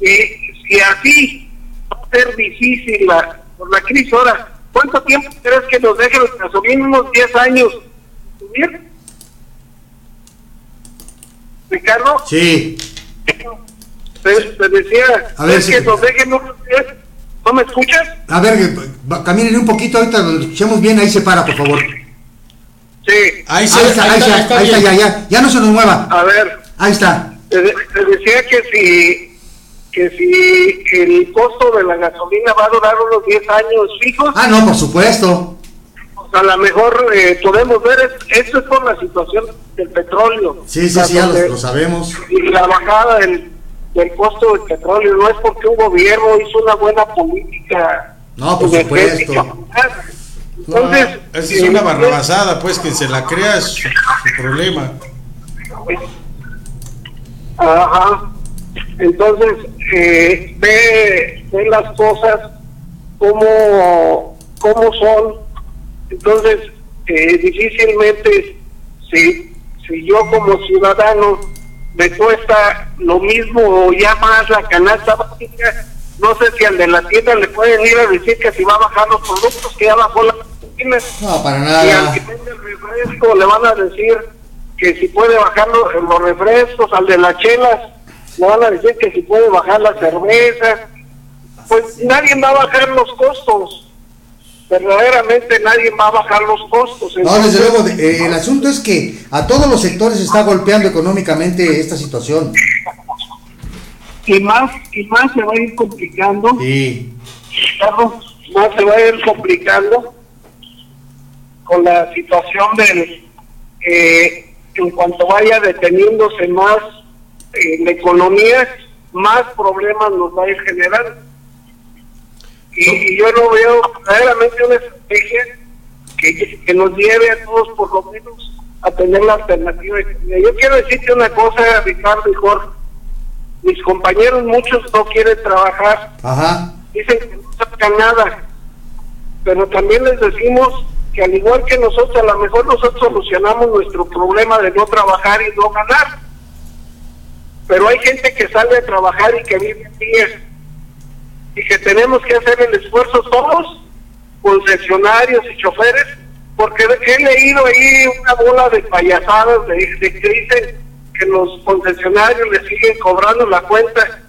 que si así va a ser difícil la, por la crisis ahora, ¿cuánto tiempo crees que nos deje la gasolina? ¿Unos 10 años subir? Ricardo, Sí. te, te decía, A ver, es sí. que nos dejen unos días. ¿No me escuchas? A ver, eh, caminen un poquito, ahorita lo escuchemos bien, ahí se para, por favor. Sí. Ahí, Ahí está, ahí está, ahí está, ya, ya, ya no se nos mueva. A ver, Ahí está. te, de- te decía que si que si el costo de la gasolina va a durar unos 10 años fijos, Ah, no, por supuesto. pues a lo mejor eh, podemos ver, es- esto es por la situación del petróleo. Sí, sí, sí, ya lo, lo sabemos. y la bajada del, del costo del petróleo no es porque un gobierno hizo una buena política No, por energética. Entonces, No, esa es una barrabasada, pues que se la crea es su, su problema. Ajá. Entonces, eh, ve, ve las cosas como, como son. Entonces, eh, difícilmente, si, si yo como ciudadano me cuesta lo mismo o ya más la canasta básica, no sé si al de la tienda le pueden ir a decir que si va a bajar los productos, que ya bajó la gasolina. No, para Y al nada. que vende el refresco le van a decir que si puede bajar los, los refrescos, al de las chelas le van a decir que si puede bajar la cerveza. Pues nadie va a bajar los costos. Verdaderamente nadie va a bajar los costos. No, desde luego, eh, el asunto es que a todos los sectores se está golpeando económicamente esta situación. Y más, y más se va a ir complicando. Sí. Más se va a ir complicando con la situación del eh, en cuanto vaya deteniéndose más eh, la economía más problemas nos va a ir generando y, y yo no veo verdaderamente una estrategia que, que nos lleve a todos por lo menos a tener la alternativa yo quiero decirte una cosa Ricardo y Jorge. Mis compañeros muchos no quieren trabajar. Ajá. dicen que no sacan nada, pero también les decimos que al igual que nosotros, a lo mejor nosotros solucionamos nuestro problema de no trabajar y no ganar, pero hay gente que sale a trabajar y que vive en días y que tenemos que hacer el esfuerzo todos, concesionarios y choferes, porque he leído ahí una bola de payasadas de, de que dicen que los concesionarios le siguen cobrando la cuenta.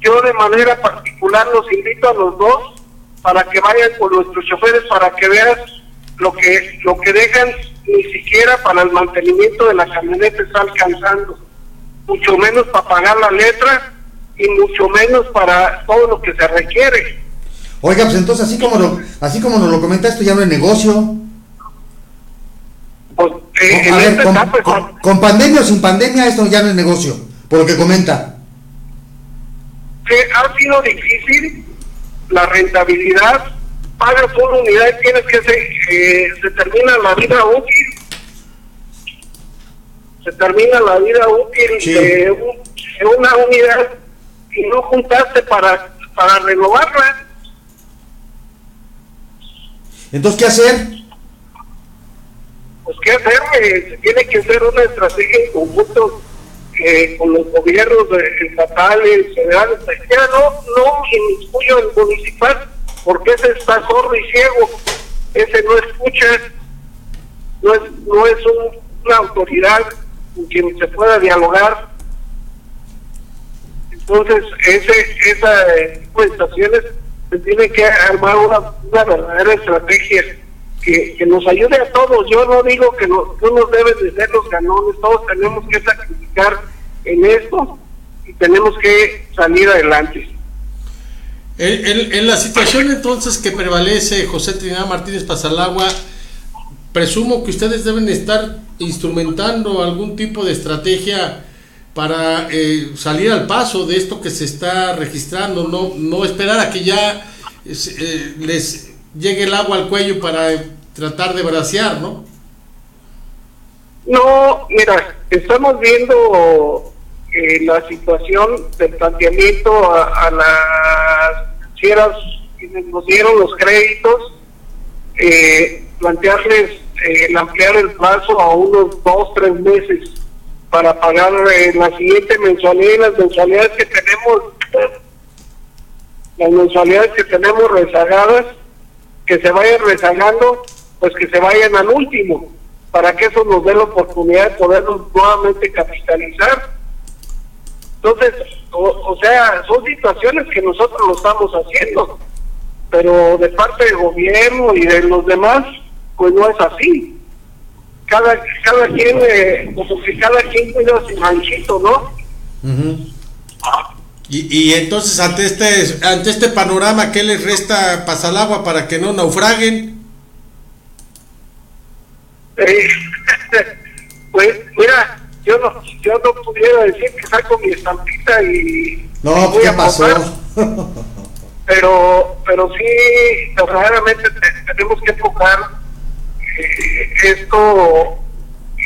Yo de manera particular los invito a los dos para que vayan con nuestros choferes para que veas lo que lo que dejan ni siquiera para el mantenimiento de la camioneta está alcanzando, mucho menos para pagar la letra y mucho menos para todo lo que se requiere. Oiga, pues entonces así como lo, así como nos lo comenta esto ya no es negocio. Pues, eh, a ver, con, etapa con- con pandemia o sin pandemia esto ya no es negocio, por lo que comenta. que ha sido difícil la rentabilidad, pagas una unidad y tienes que se, eh, se termina la vida útil, se termina la vida útil de, un- de una unidad y no juntaste para, para renovarla. Entonces, ¿qué hacer? Pues qué hacer, Eh, tiene que hacer una estrategia en conjunto eh, con los gobiernos estatales, federales, ya no, no inmiscuyo el municipal, porque ese está sordo y ciego, ese no escucha, no es, no es un- una autoridad con quien se pueda dialogar. Entonces, ese, esa eh, estaciones se tiene que armar una, una verdadera estrategia que, nos ayude a todos. Yo no digo que no, no nos deben de ser los ganones, todos tenemos que sacrificar en esto y tenemos que salir adelante. En- en la situación entonces que prevalece José Trinidad Martínez Pasalagua, presumo que ustedes deben estar instrumentando algún tipo de estrategia para eh, salir al paso de esto que se está registrando, no, no esperar a que ya eh, les llegue el agua al cuello para tratar de bracear, ¿no? No, mira, estamos viendo eh, la situación del planteamiento a, las financieras quienes nos dieron los créditos, eh, plantearles eh, el ampliar el plazo a unos dos, tres meses para pagar eh, la siguiente mensualidad y las mensualidades que tenemos, las mensualidades que tenemos rezagadas, que se vayan rezagando, pues que se vayan al último para que eso nos dé la oportunidad de podernos nuevamente capitalizar Entonces, o, o sea, son situaciones que nosotros lo estamos haciendo, pero de parte del gobierno y de los demás, pues no es así. Cada, cada quien, eh, como que cada quien cuida su ranchito, ¿no? Y, y entonces ante este ante este panorama, ¿qué les resta pasar agua para que no naufraguen? Eh, pues mira, yo no, yo no pudiera decir que saco mi estampita y No, voy ¿qué pasó? comprar, pero pero sí verdaderamente te- tenemos que enfocar eh, esto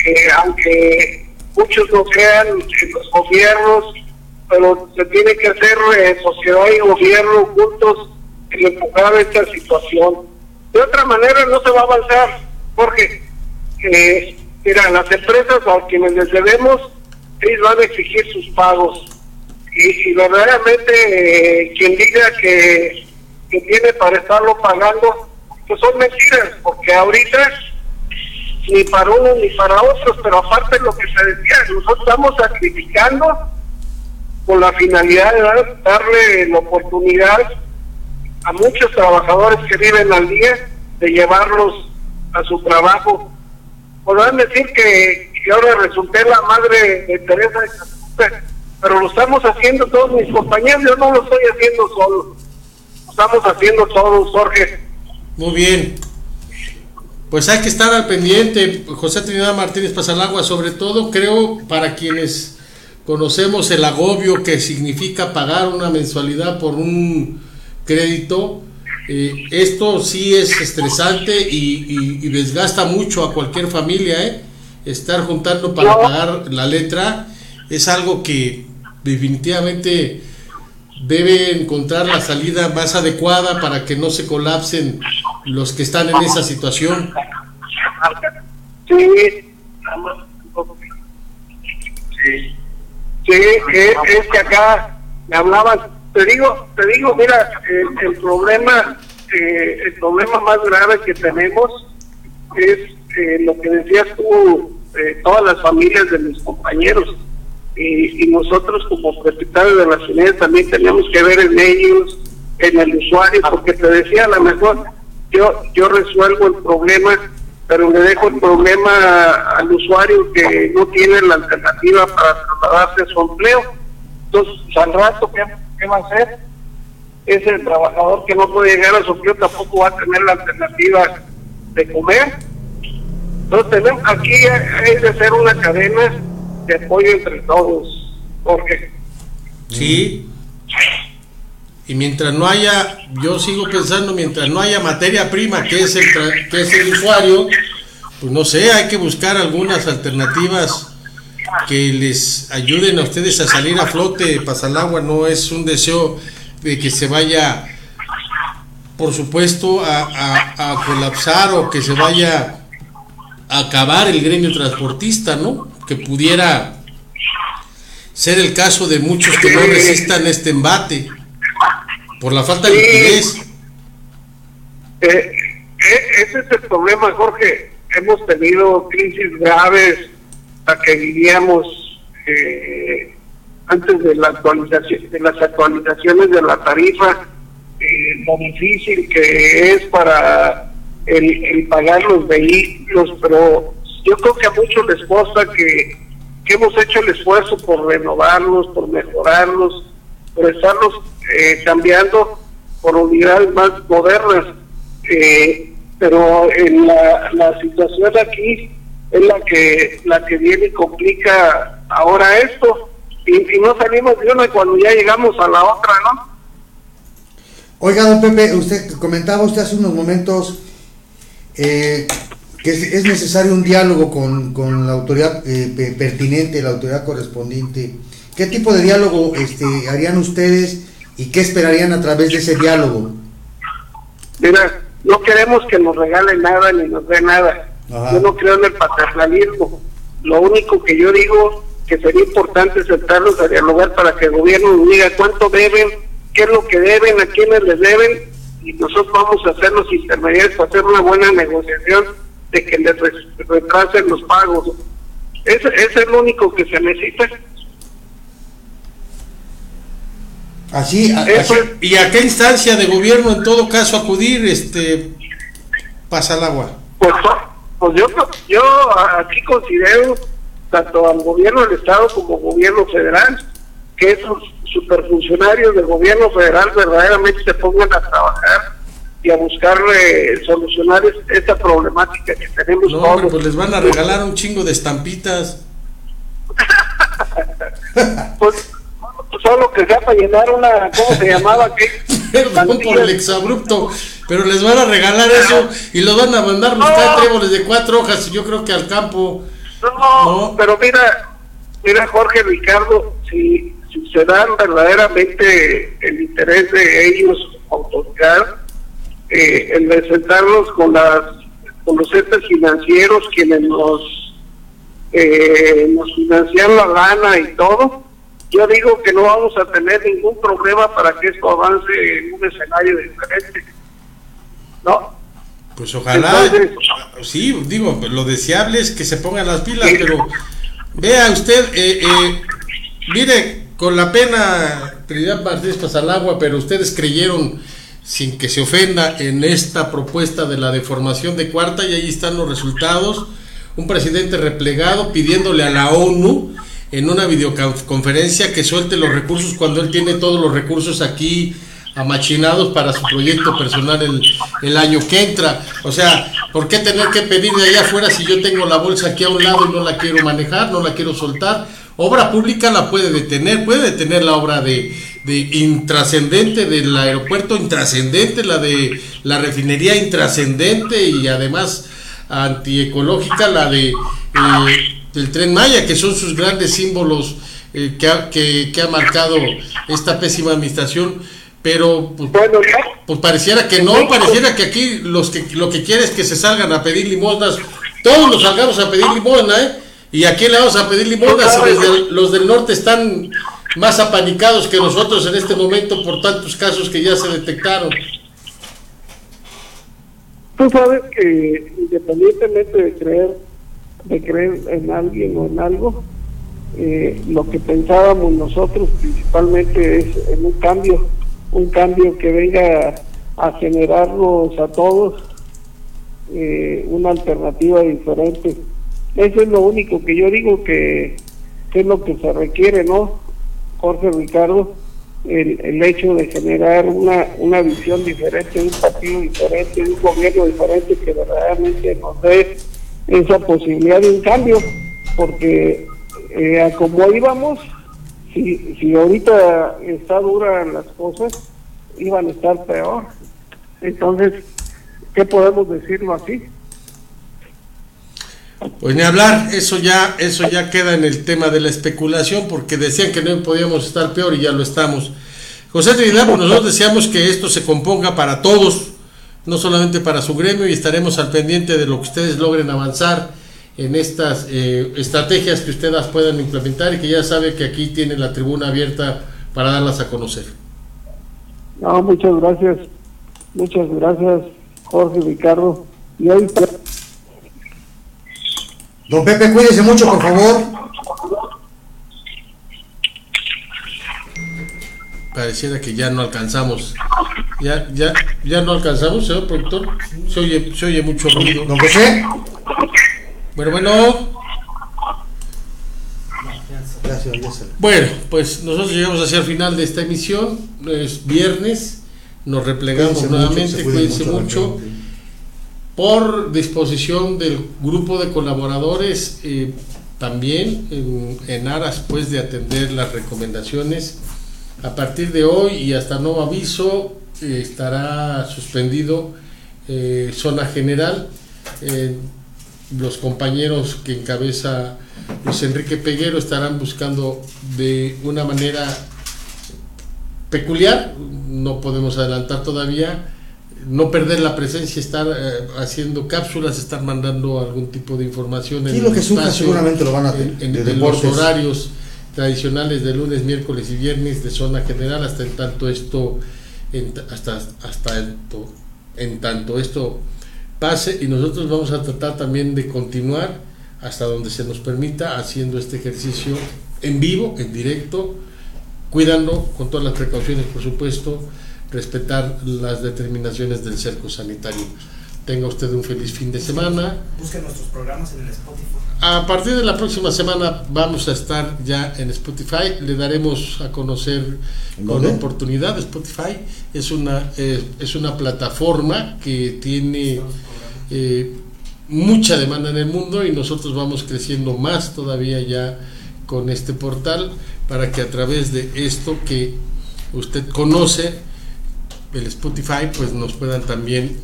que aunque muchos no crean en los gobiernos pero se tiene que hacer eh, sociedad y gobierno juntos en enfocar esta situación. De otra manera no se va a avanzar porque eh, mira las empresas a quienes les debemos ellos van a exigir sus pagos. Y, y verdaderamente eh, quien diga que tiene para estarlo pagando, pues son mentiras, porque ahorita ni para unos ni para otros, pero aparte lo que se decía, nosotros estamos sacrificando con la finalidad de dar- darle la oportunidad a muchos trabajadores que viven al día de llevarlos a su trabajo. Podrán decir que, que ahora resulté la madre de Teresa de Calcuta, pero lo estamos haciendo todos mis compañeros, yo no lo estoy haciendo solo, lo estamos haciendo todos, Jorge. Muy bien. Pues hay que estar al pendiente, José Trinidad Martínez Pasalagua, sobre todo creo para quienes conocemos el agobio que significa pagar una mensualidad por un crédito, eh, esto sí es estresante y, y- y desgasta mucho a cualquier familia, ¿eh? Estar juntando para pagar la letra es algo que definitivamente debe encontrar la salida más adecuada para que no se colapsen los que están en esa situación. Sí, sí, sí es, que acá me hablaban, te digo, te digo, mira, el, el problema, eh, el problema más grave que tenemos es eh, lo que decías tú, eh, todas las familias de mis compañeros. Y, y nosotros como propietarios de las unidades también tenemos que ver en ellos, en el usuario, porque te decía, a lo mejor yo, yo resuelvo el problema, pero le dejo el problema al usuario que no tiene la alternativa para trasladarse a su empleo. Entonces, al rato, ¿qué, qué va a hacer? Ese trabajador que no puede llegar a su empleo tampoco va a tener la alternativa de comer. Entonces, tenemos, aquí hay de ser una cadena de apoyo entre todos, Jorge. Sí. Y mientras no haya, yo sigo pensando, mientras no haya materia prima, que es el, que es el usuario, pues no sé, hay que buscar algunas alternativas que les ayuden a ustedes a salir a flote. Pasalagua no es un deseo de que se vaya, por supuesto, a- a colapsar o que se vaya a acabar el gremio transportista, ¿no? Que pudiera ser el caso de muchos que no resistan este embate por la falta de liquidez. Eh, eh, ese es el problema, Jorge. Hemos tenido crisis graves a que vivíamos eh, antes de la actualización, de las actualizaciones de la tarifa, eh, lo difícil que es para el, el pagar los vehículos, pero yo creo que a muchos les consta que, que hemos hecho el esfuerzo por renovarlos, por mejorarlos, por estarlos eh, cambiando por unidades más modernas. Eh, pero en la, la situación aquí es la que la que viene y complica ahora esto y, no salimos de una cuando ya llegamos a la otra, ¿no? Oiga, don Pepe, usted comentaba usted hace unos momentos eh, que es, es necesario un diálogo con, con la autoridad eh, pe- pertinente, la autoridad correspondiente. ¿Qué tipo de diálogo este, harían ustedes y qué esperarían a través de ese diálogo? Mira, no queremos que nos regalen nada ni nos dé nada. Ajá. Yo no creo en el paternalismo. Lo único que yo digo que sería importante sentarnos a dialogar para que el gobierno nos diga cuánto deben, qué es lo que deben, a quiénes les deben, y nosotros vamos a hacer los intermediarios para hacer una buena negociación de que les retrasen los pagos. Ese, ese es lo único que se necesita. Así, a- Eso así- ¿y a qué instancia de gobierno en todo caso acudir este pasa el agua? Pues, pues yo, yo aquí considero tanto al gobierno del Estado como gobierno federal que esos superfuncionarios del gobierno federal verdaderamente se pongan a trabajar y a buscar eh, solucionar es- esta problemática que tenemos No, todos. hombre, pues les van a regalar un chingo de estampitas. Pues, solo que sea para llenar una, ¿cómo se llamaba? ¿Qué? Perdón por el exabrupto, pero les van a regalar eso y los van a mandar buscar tréboles de cuatro hojas, yo creo que al campo. No, pero mira, mira Jorge Ricardo, si, si se dan verdaderamente el interés de ellos, autoridad, eh, el de sentarnos con las con los entes financieros quienes nos eh, nos financian la lana y todo, yo digo que no vamos a tener ningún problema para que esto avance en un escenario diferente. ¿No? Pues ojalá, Entonces- sí, digo, lo deseable es que se pongan las pilas, pero vea usted, eh, eh, mire, con la pena, Trinidad Martínez Pasalagua, pero ustedes creyeron, sin que se ofenda, en esta propuesta de la deformación de cuarta y ahí están los resultados. Un presidente replegado pidiéndole a la ONU en una videoconferencia que suelte los recursos cuando él tiene todos los recursos aquí amachinados para su proyecto personal el, año que entra. O sea, ¿por qué tener que pedir de allá afuera si yo tengo la bolsa aquí a un lado y no la quiero manejar, no la quiero soltar? Obra pública la puede detener, puede detener la obra de, de intrascendente del aeropuerto, intrascendente, la de la refinería intrascendente y además antiecológica, la de eh, del tren Maya, que son sus grandes símbolos eh, que, ha, que, que ha marcado esta pésima administración pero pues, pues pareciera que no, pareciera que aquí los que lo que quiere es que se salgan a pedir limosnas, todos nos salgamos a pedir limosna, ¿eh? ¿Y a quién le vamos a pedir limosnas si desde- los del norte están más apanicados que nosotros en este momento por tantos casos que ya se detectaron? Tú sabes que independientemente de creer, de creer en alguien o en algo, eh, lo que pensábamos nosotros principalmente es en un cambio, un cambio que venga a generarnos a todos eh, una alternativa diferente. Eso es lo único que yo digo que, que es lo que se requiere, ¿no? Jorge Ricardo, el, el hecho de generar una, una visión diferente, un partido diferente, un gobierno diferente que verdaderamente nos dé esa posibilidad de un cambio, porque eh, como íbamos, si, si ahorita está dura las cosas, iban a estar peor. Entonces, ¿qué podemos decirlo así? Pues ni hablar, eso ya, eso ya queda en el tema de la especulación, porque decían que no podíamos estar peor y ya lo estamos. José Trinidad, pues nosotros deseamos que esto se componga para todos, no solamente para su gremio, y estaremos al pendiente de lo que ustedes logren avanzar en estas eh, estrategias que ustedes puedan implementar y que ya sabe que aquí tiene la tribuna abierta para darlas a conocer. No, muchas gracias. Muchas gracias, Jorge Ricardo. Y hoy Don Pepe, cuídese mucho, por favor. Pareciera que ya no alcanzamos. Ya, ya, ya no alcanzamos, señor productor. Se oye, se oye mucho ruido. Don José. Bueno, bueno. Gracias, se- Bueno, pues nosotros llegamos hacia el final de esta emisión. Es viernes. Nos replegamos Cuídense nuevamente. Cuídense mucho, mucho. Por disposición del grupo de colaboradores, eh, también en, en aras pues de atender las recomendaciones, a partir de hoy y hasta nuevo aviso eh, estará suspendido eh, zona general. Eh, los compañeros que encabeza Luis Enrique Peguero estarán buscando de una manera peculiar, no podemos adelantar todavía, no perder la presencia, estar eh, haciendo cápsulas, estar mandando algún tipo de información Sí, en lo que surja seguramente lo van a en, tener, en- en los horarios tradicionales de lunes, miércoles y viernes de zona general hasta en tanto esto hasta hasta en, en tanto esto pase y nosotros vamos a tratar también de continuar hasta donde se nos permita haciendo este ejercicio en vivo, en directo, cuidando con todas las precauciones, por supuesto, respetar las determinaciones del cerco sanitario. Tenga usted un feliz fin de semana. Busque nuestros programas en el. A partir de la próxima semana vamos a estar ya en Spotify. Le daremos a conocer con oportunidad. Spotify es una, eh, es una plataforma que tiene eh, mucha demanda en el mundo y nosotros vamos creciendo más todavía ya con este portal para que a través de esto que usted conoce, el Spotify, pues nos puedan también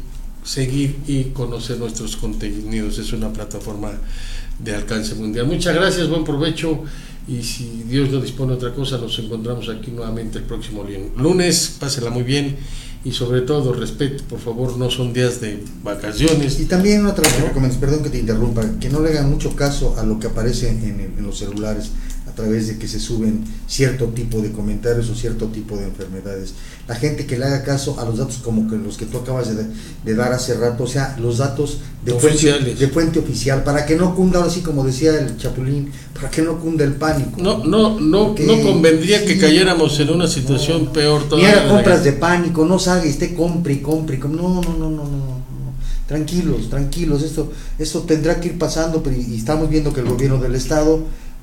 seguir y conocer nuestros contenidos. Es una plataforma de alcance mundial. Muchas gracias, buen provecho y si Dios no dispone de otra cosa, nos encontramos aquí nuevamente el próximo lunes. Pásela muy bien y sobre todo respeto, por favor, no son días de vacaciones. Y también otra recomendación, perdón que te interrumpa, que no le hagan mucho caso a lo que aparece en, en los celulares través de que se suben cierto tipo de comentarios o cierto tipo de enfermedades. La gente que le haga caso a los datos como que los que tú acabas de, de dar hace rato, o sea, los datos de fuente, de fuente oficial, para que no cunda, ahora sí como decía el Chapulín, para que no cunda el pánico. No, no, no, Porque- no convendría que sí. cayéramos en una situación peor Ni todavía. la compras que- de pánico, no salga y esté compre y compre. y com- No, no, no, no, no, no. Tranquilos, tranquilos. Esto, esto tendrá que ir pasando, pero y estamos viendo que el gobierno del estado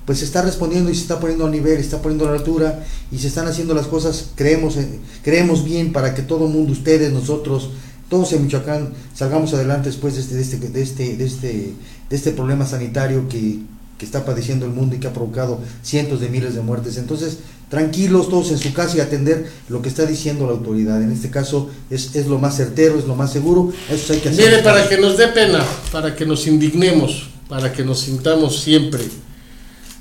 pues está respondiendo y se está poniendo a nivel, está poniendo a la altura y se están haciendo las cosas, creemos, creemos bien para que todo el mundo, ustedes, nosotros, todos en Michoacán salgamos adelante después de este, de este, de este, de este, de este problema sanitario que, que está padeciendo el mundo y que ha provocado cientos de miles de muertes. Entonces, tranquilos todos en su casa y atender lo que está diciendo la autoridad. En este caso es, es lo más certero, es lo más seguro, eso hay que hacer. Mire, para que nos dé pena, para que nos indignemos, para que nos sintamos siempre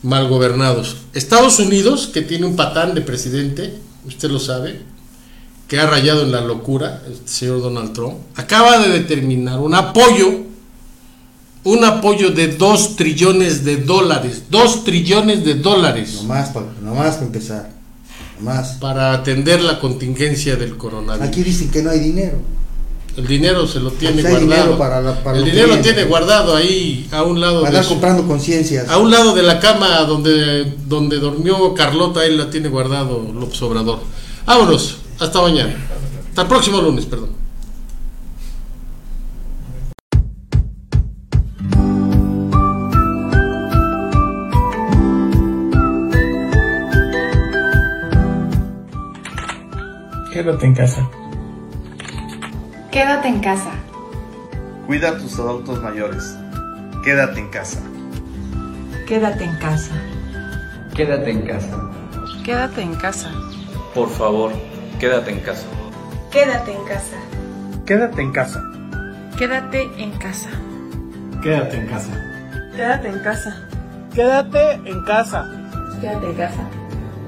mal gobernados. Estados Unidos, que tiene un patán de presidente, usted lo sabe, que ha rayado en la locura, el señor Donald Trump, acaba de determinar un apoyo, un apoyo de 2 trillones de dólares, 2 trillones de dólares. Nomás para, nomás para empezar, nomás. Para atender la contingencia del coronavirus. Aquí dicen que no hay dinero. El dinero se lo tiene Pues guardado. dinero para la- para el dinero lo tiene guardado ahí a un lado Para de andar su- comprando conciencias. a un lado de la cama donde donde durmió Carlota, él la tiene guardado López Obrador. Vámonos, hasta mañana. Hasta el próximo lunes, perdón. Quédate en casa. Quédate en casa. Cuida a tus adultos mayores. Quédate en casa. Quédate en casa. Quédate en casa. Quédate en casa. Por favor, quédate en casa. Quédate en casa. Quédate en casa. Quédate en casa. Quédate en casa. Quédate en casa. Quédate en casa. Quédate en casa.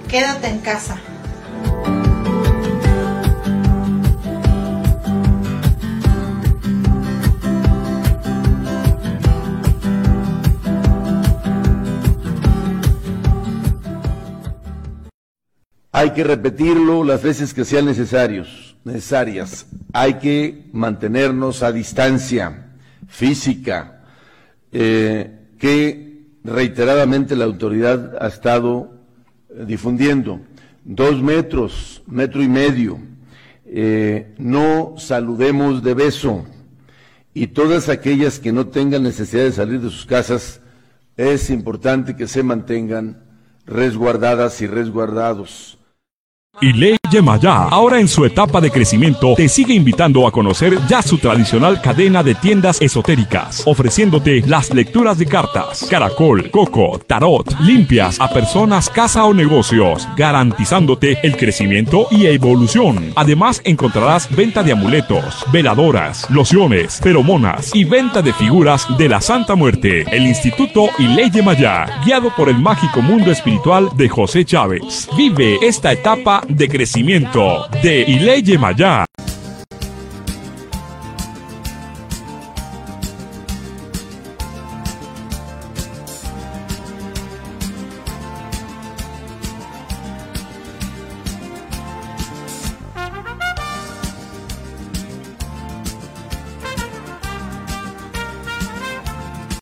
Quédate en casa. Hay que repetirlo las veces que sean necesarios, necesarias. Hay que mantenernos a distancia física, eh, que reiteradamente la autoridad ha estado eh, difundiendo. Dos metros, metro y medio. Eh, no saludemos de beso. Y todas aquellas que no tengan necesidad de salir de sus casas, es importante que se mantengan resguardadas y resguardados. e leia Yemayá, ahora en su etapa de crecimiento, te sigue invitando a conocer ya su tradicional cadena de tiendas esotéricas, ofreciéndote las lecturas de cartas, caracol, coco, tarot, limpias a personas, casa o negocios, garantizándote el crecimiento y evolución. Además, encontrarás venta de amuletos, veladoras, lociones, feromonas y venta de figuras de la Santa Muerte. El Instituto Iley Yemayá, guiado por el mágico mundo espiritual de José Chávez. Vive esta etapa de crecimiento de Ileye Mayá.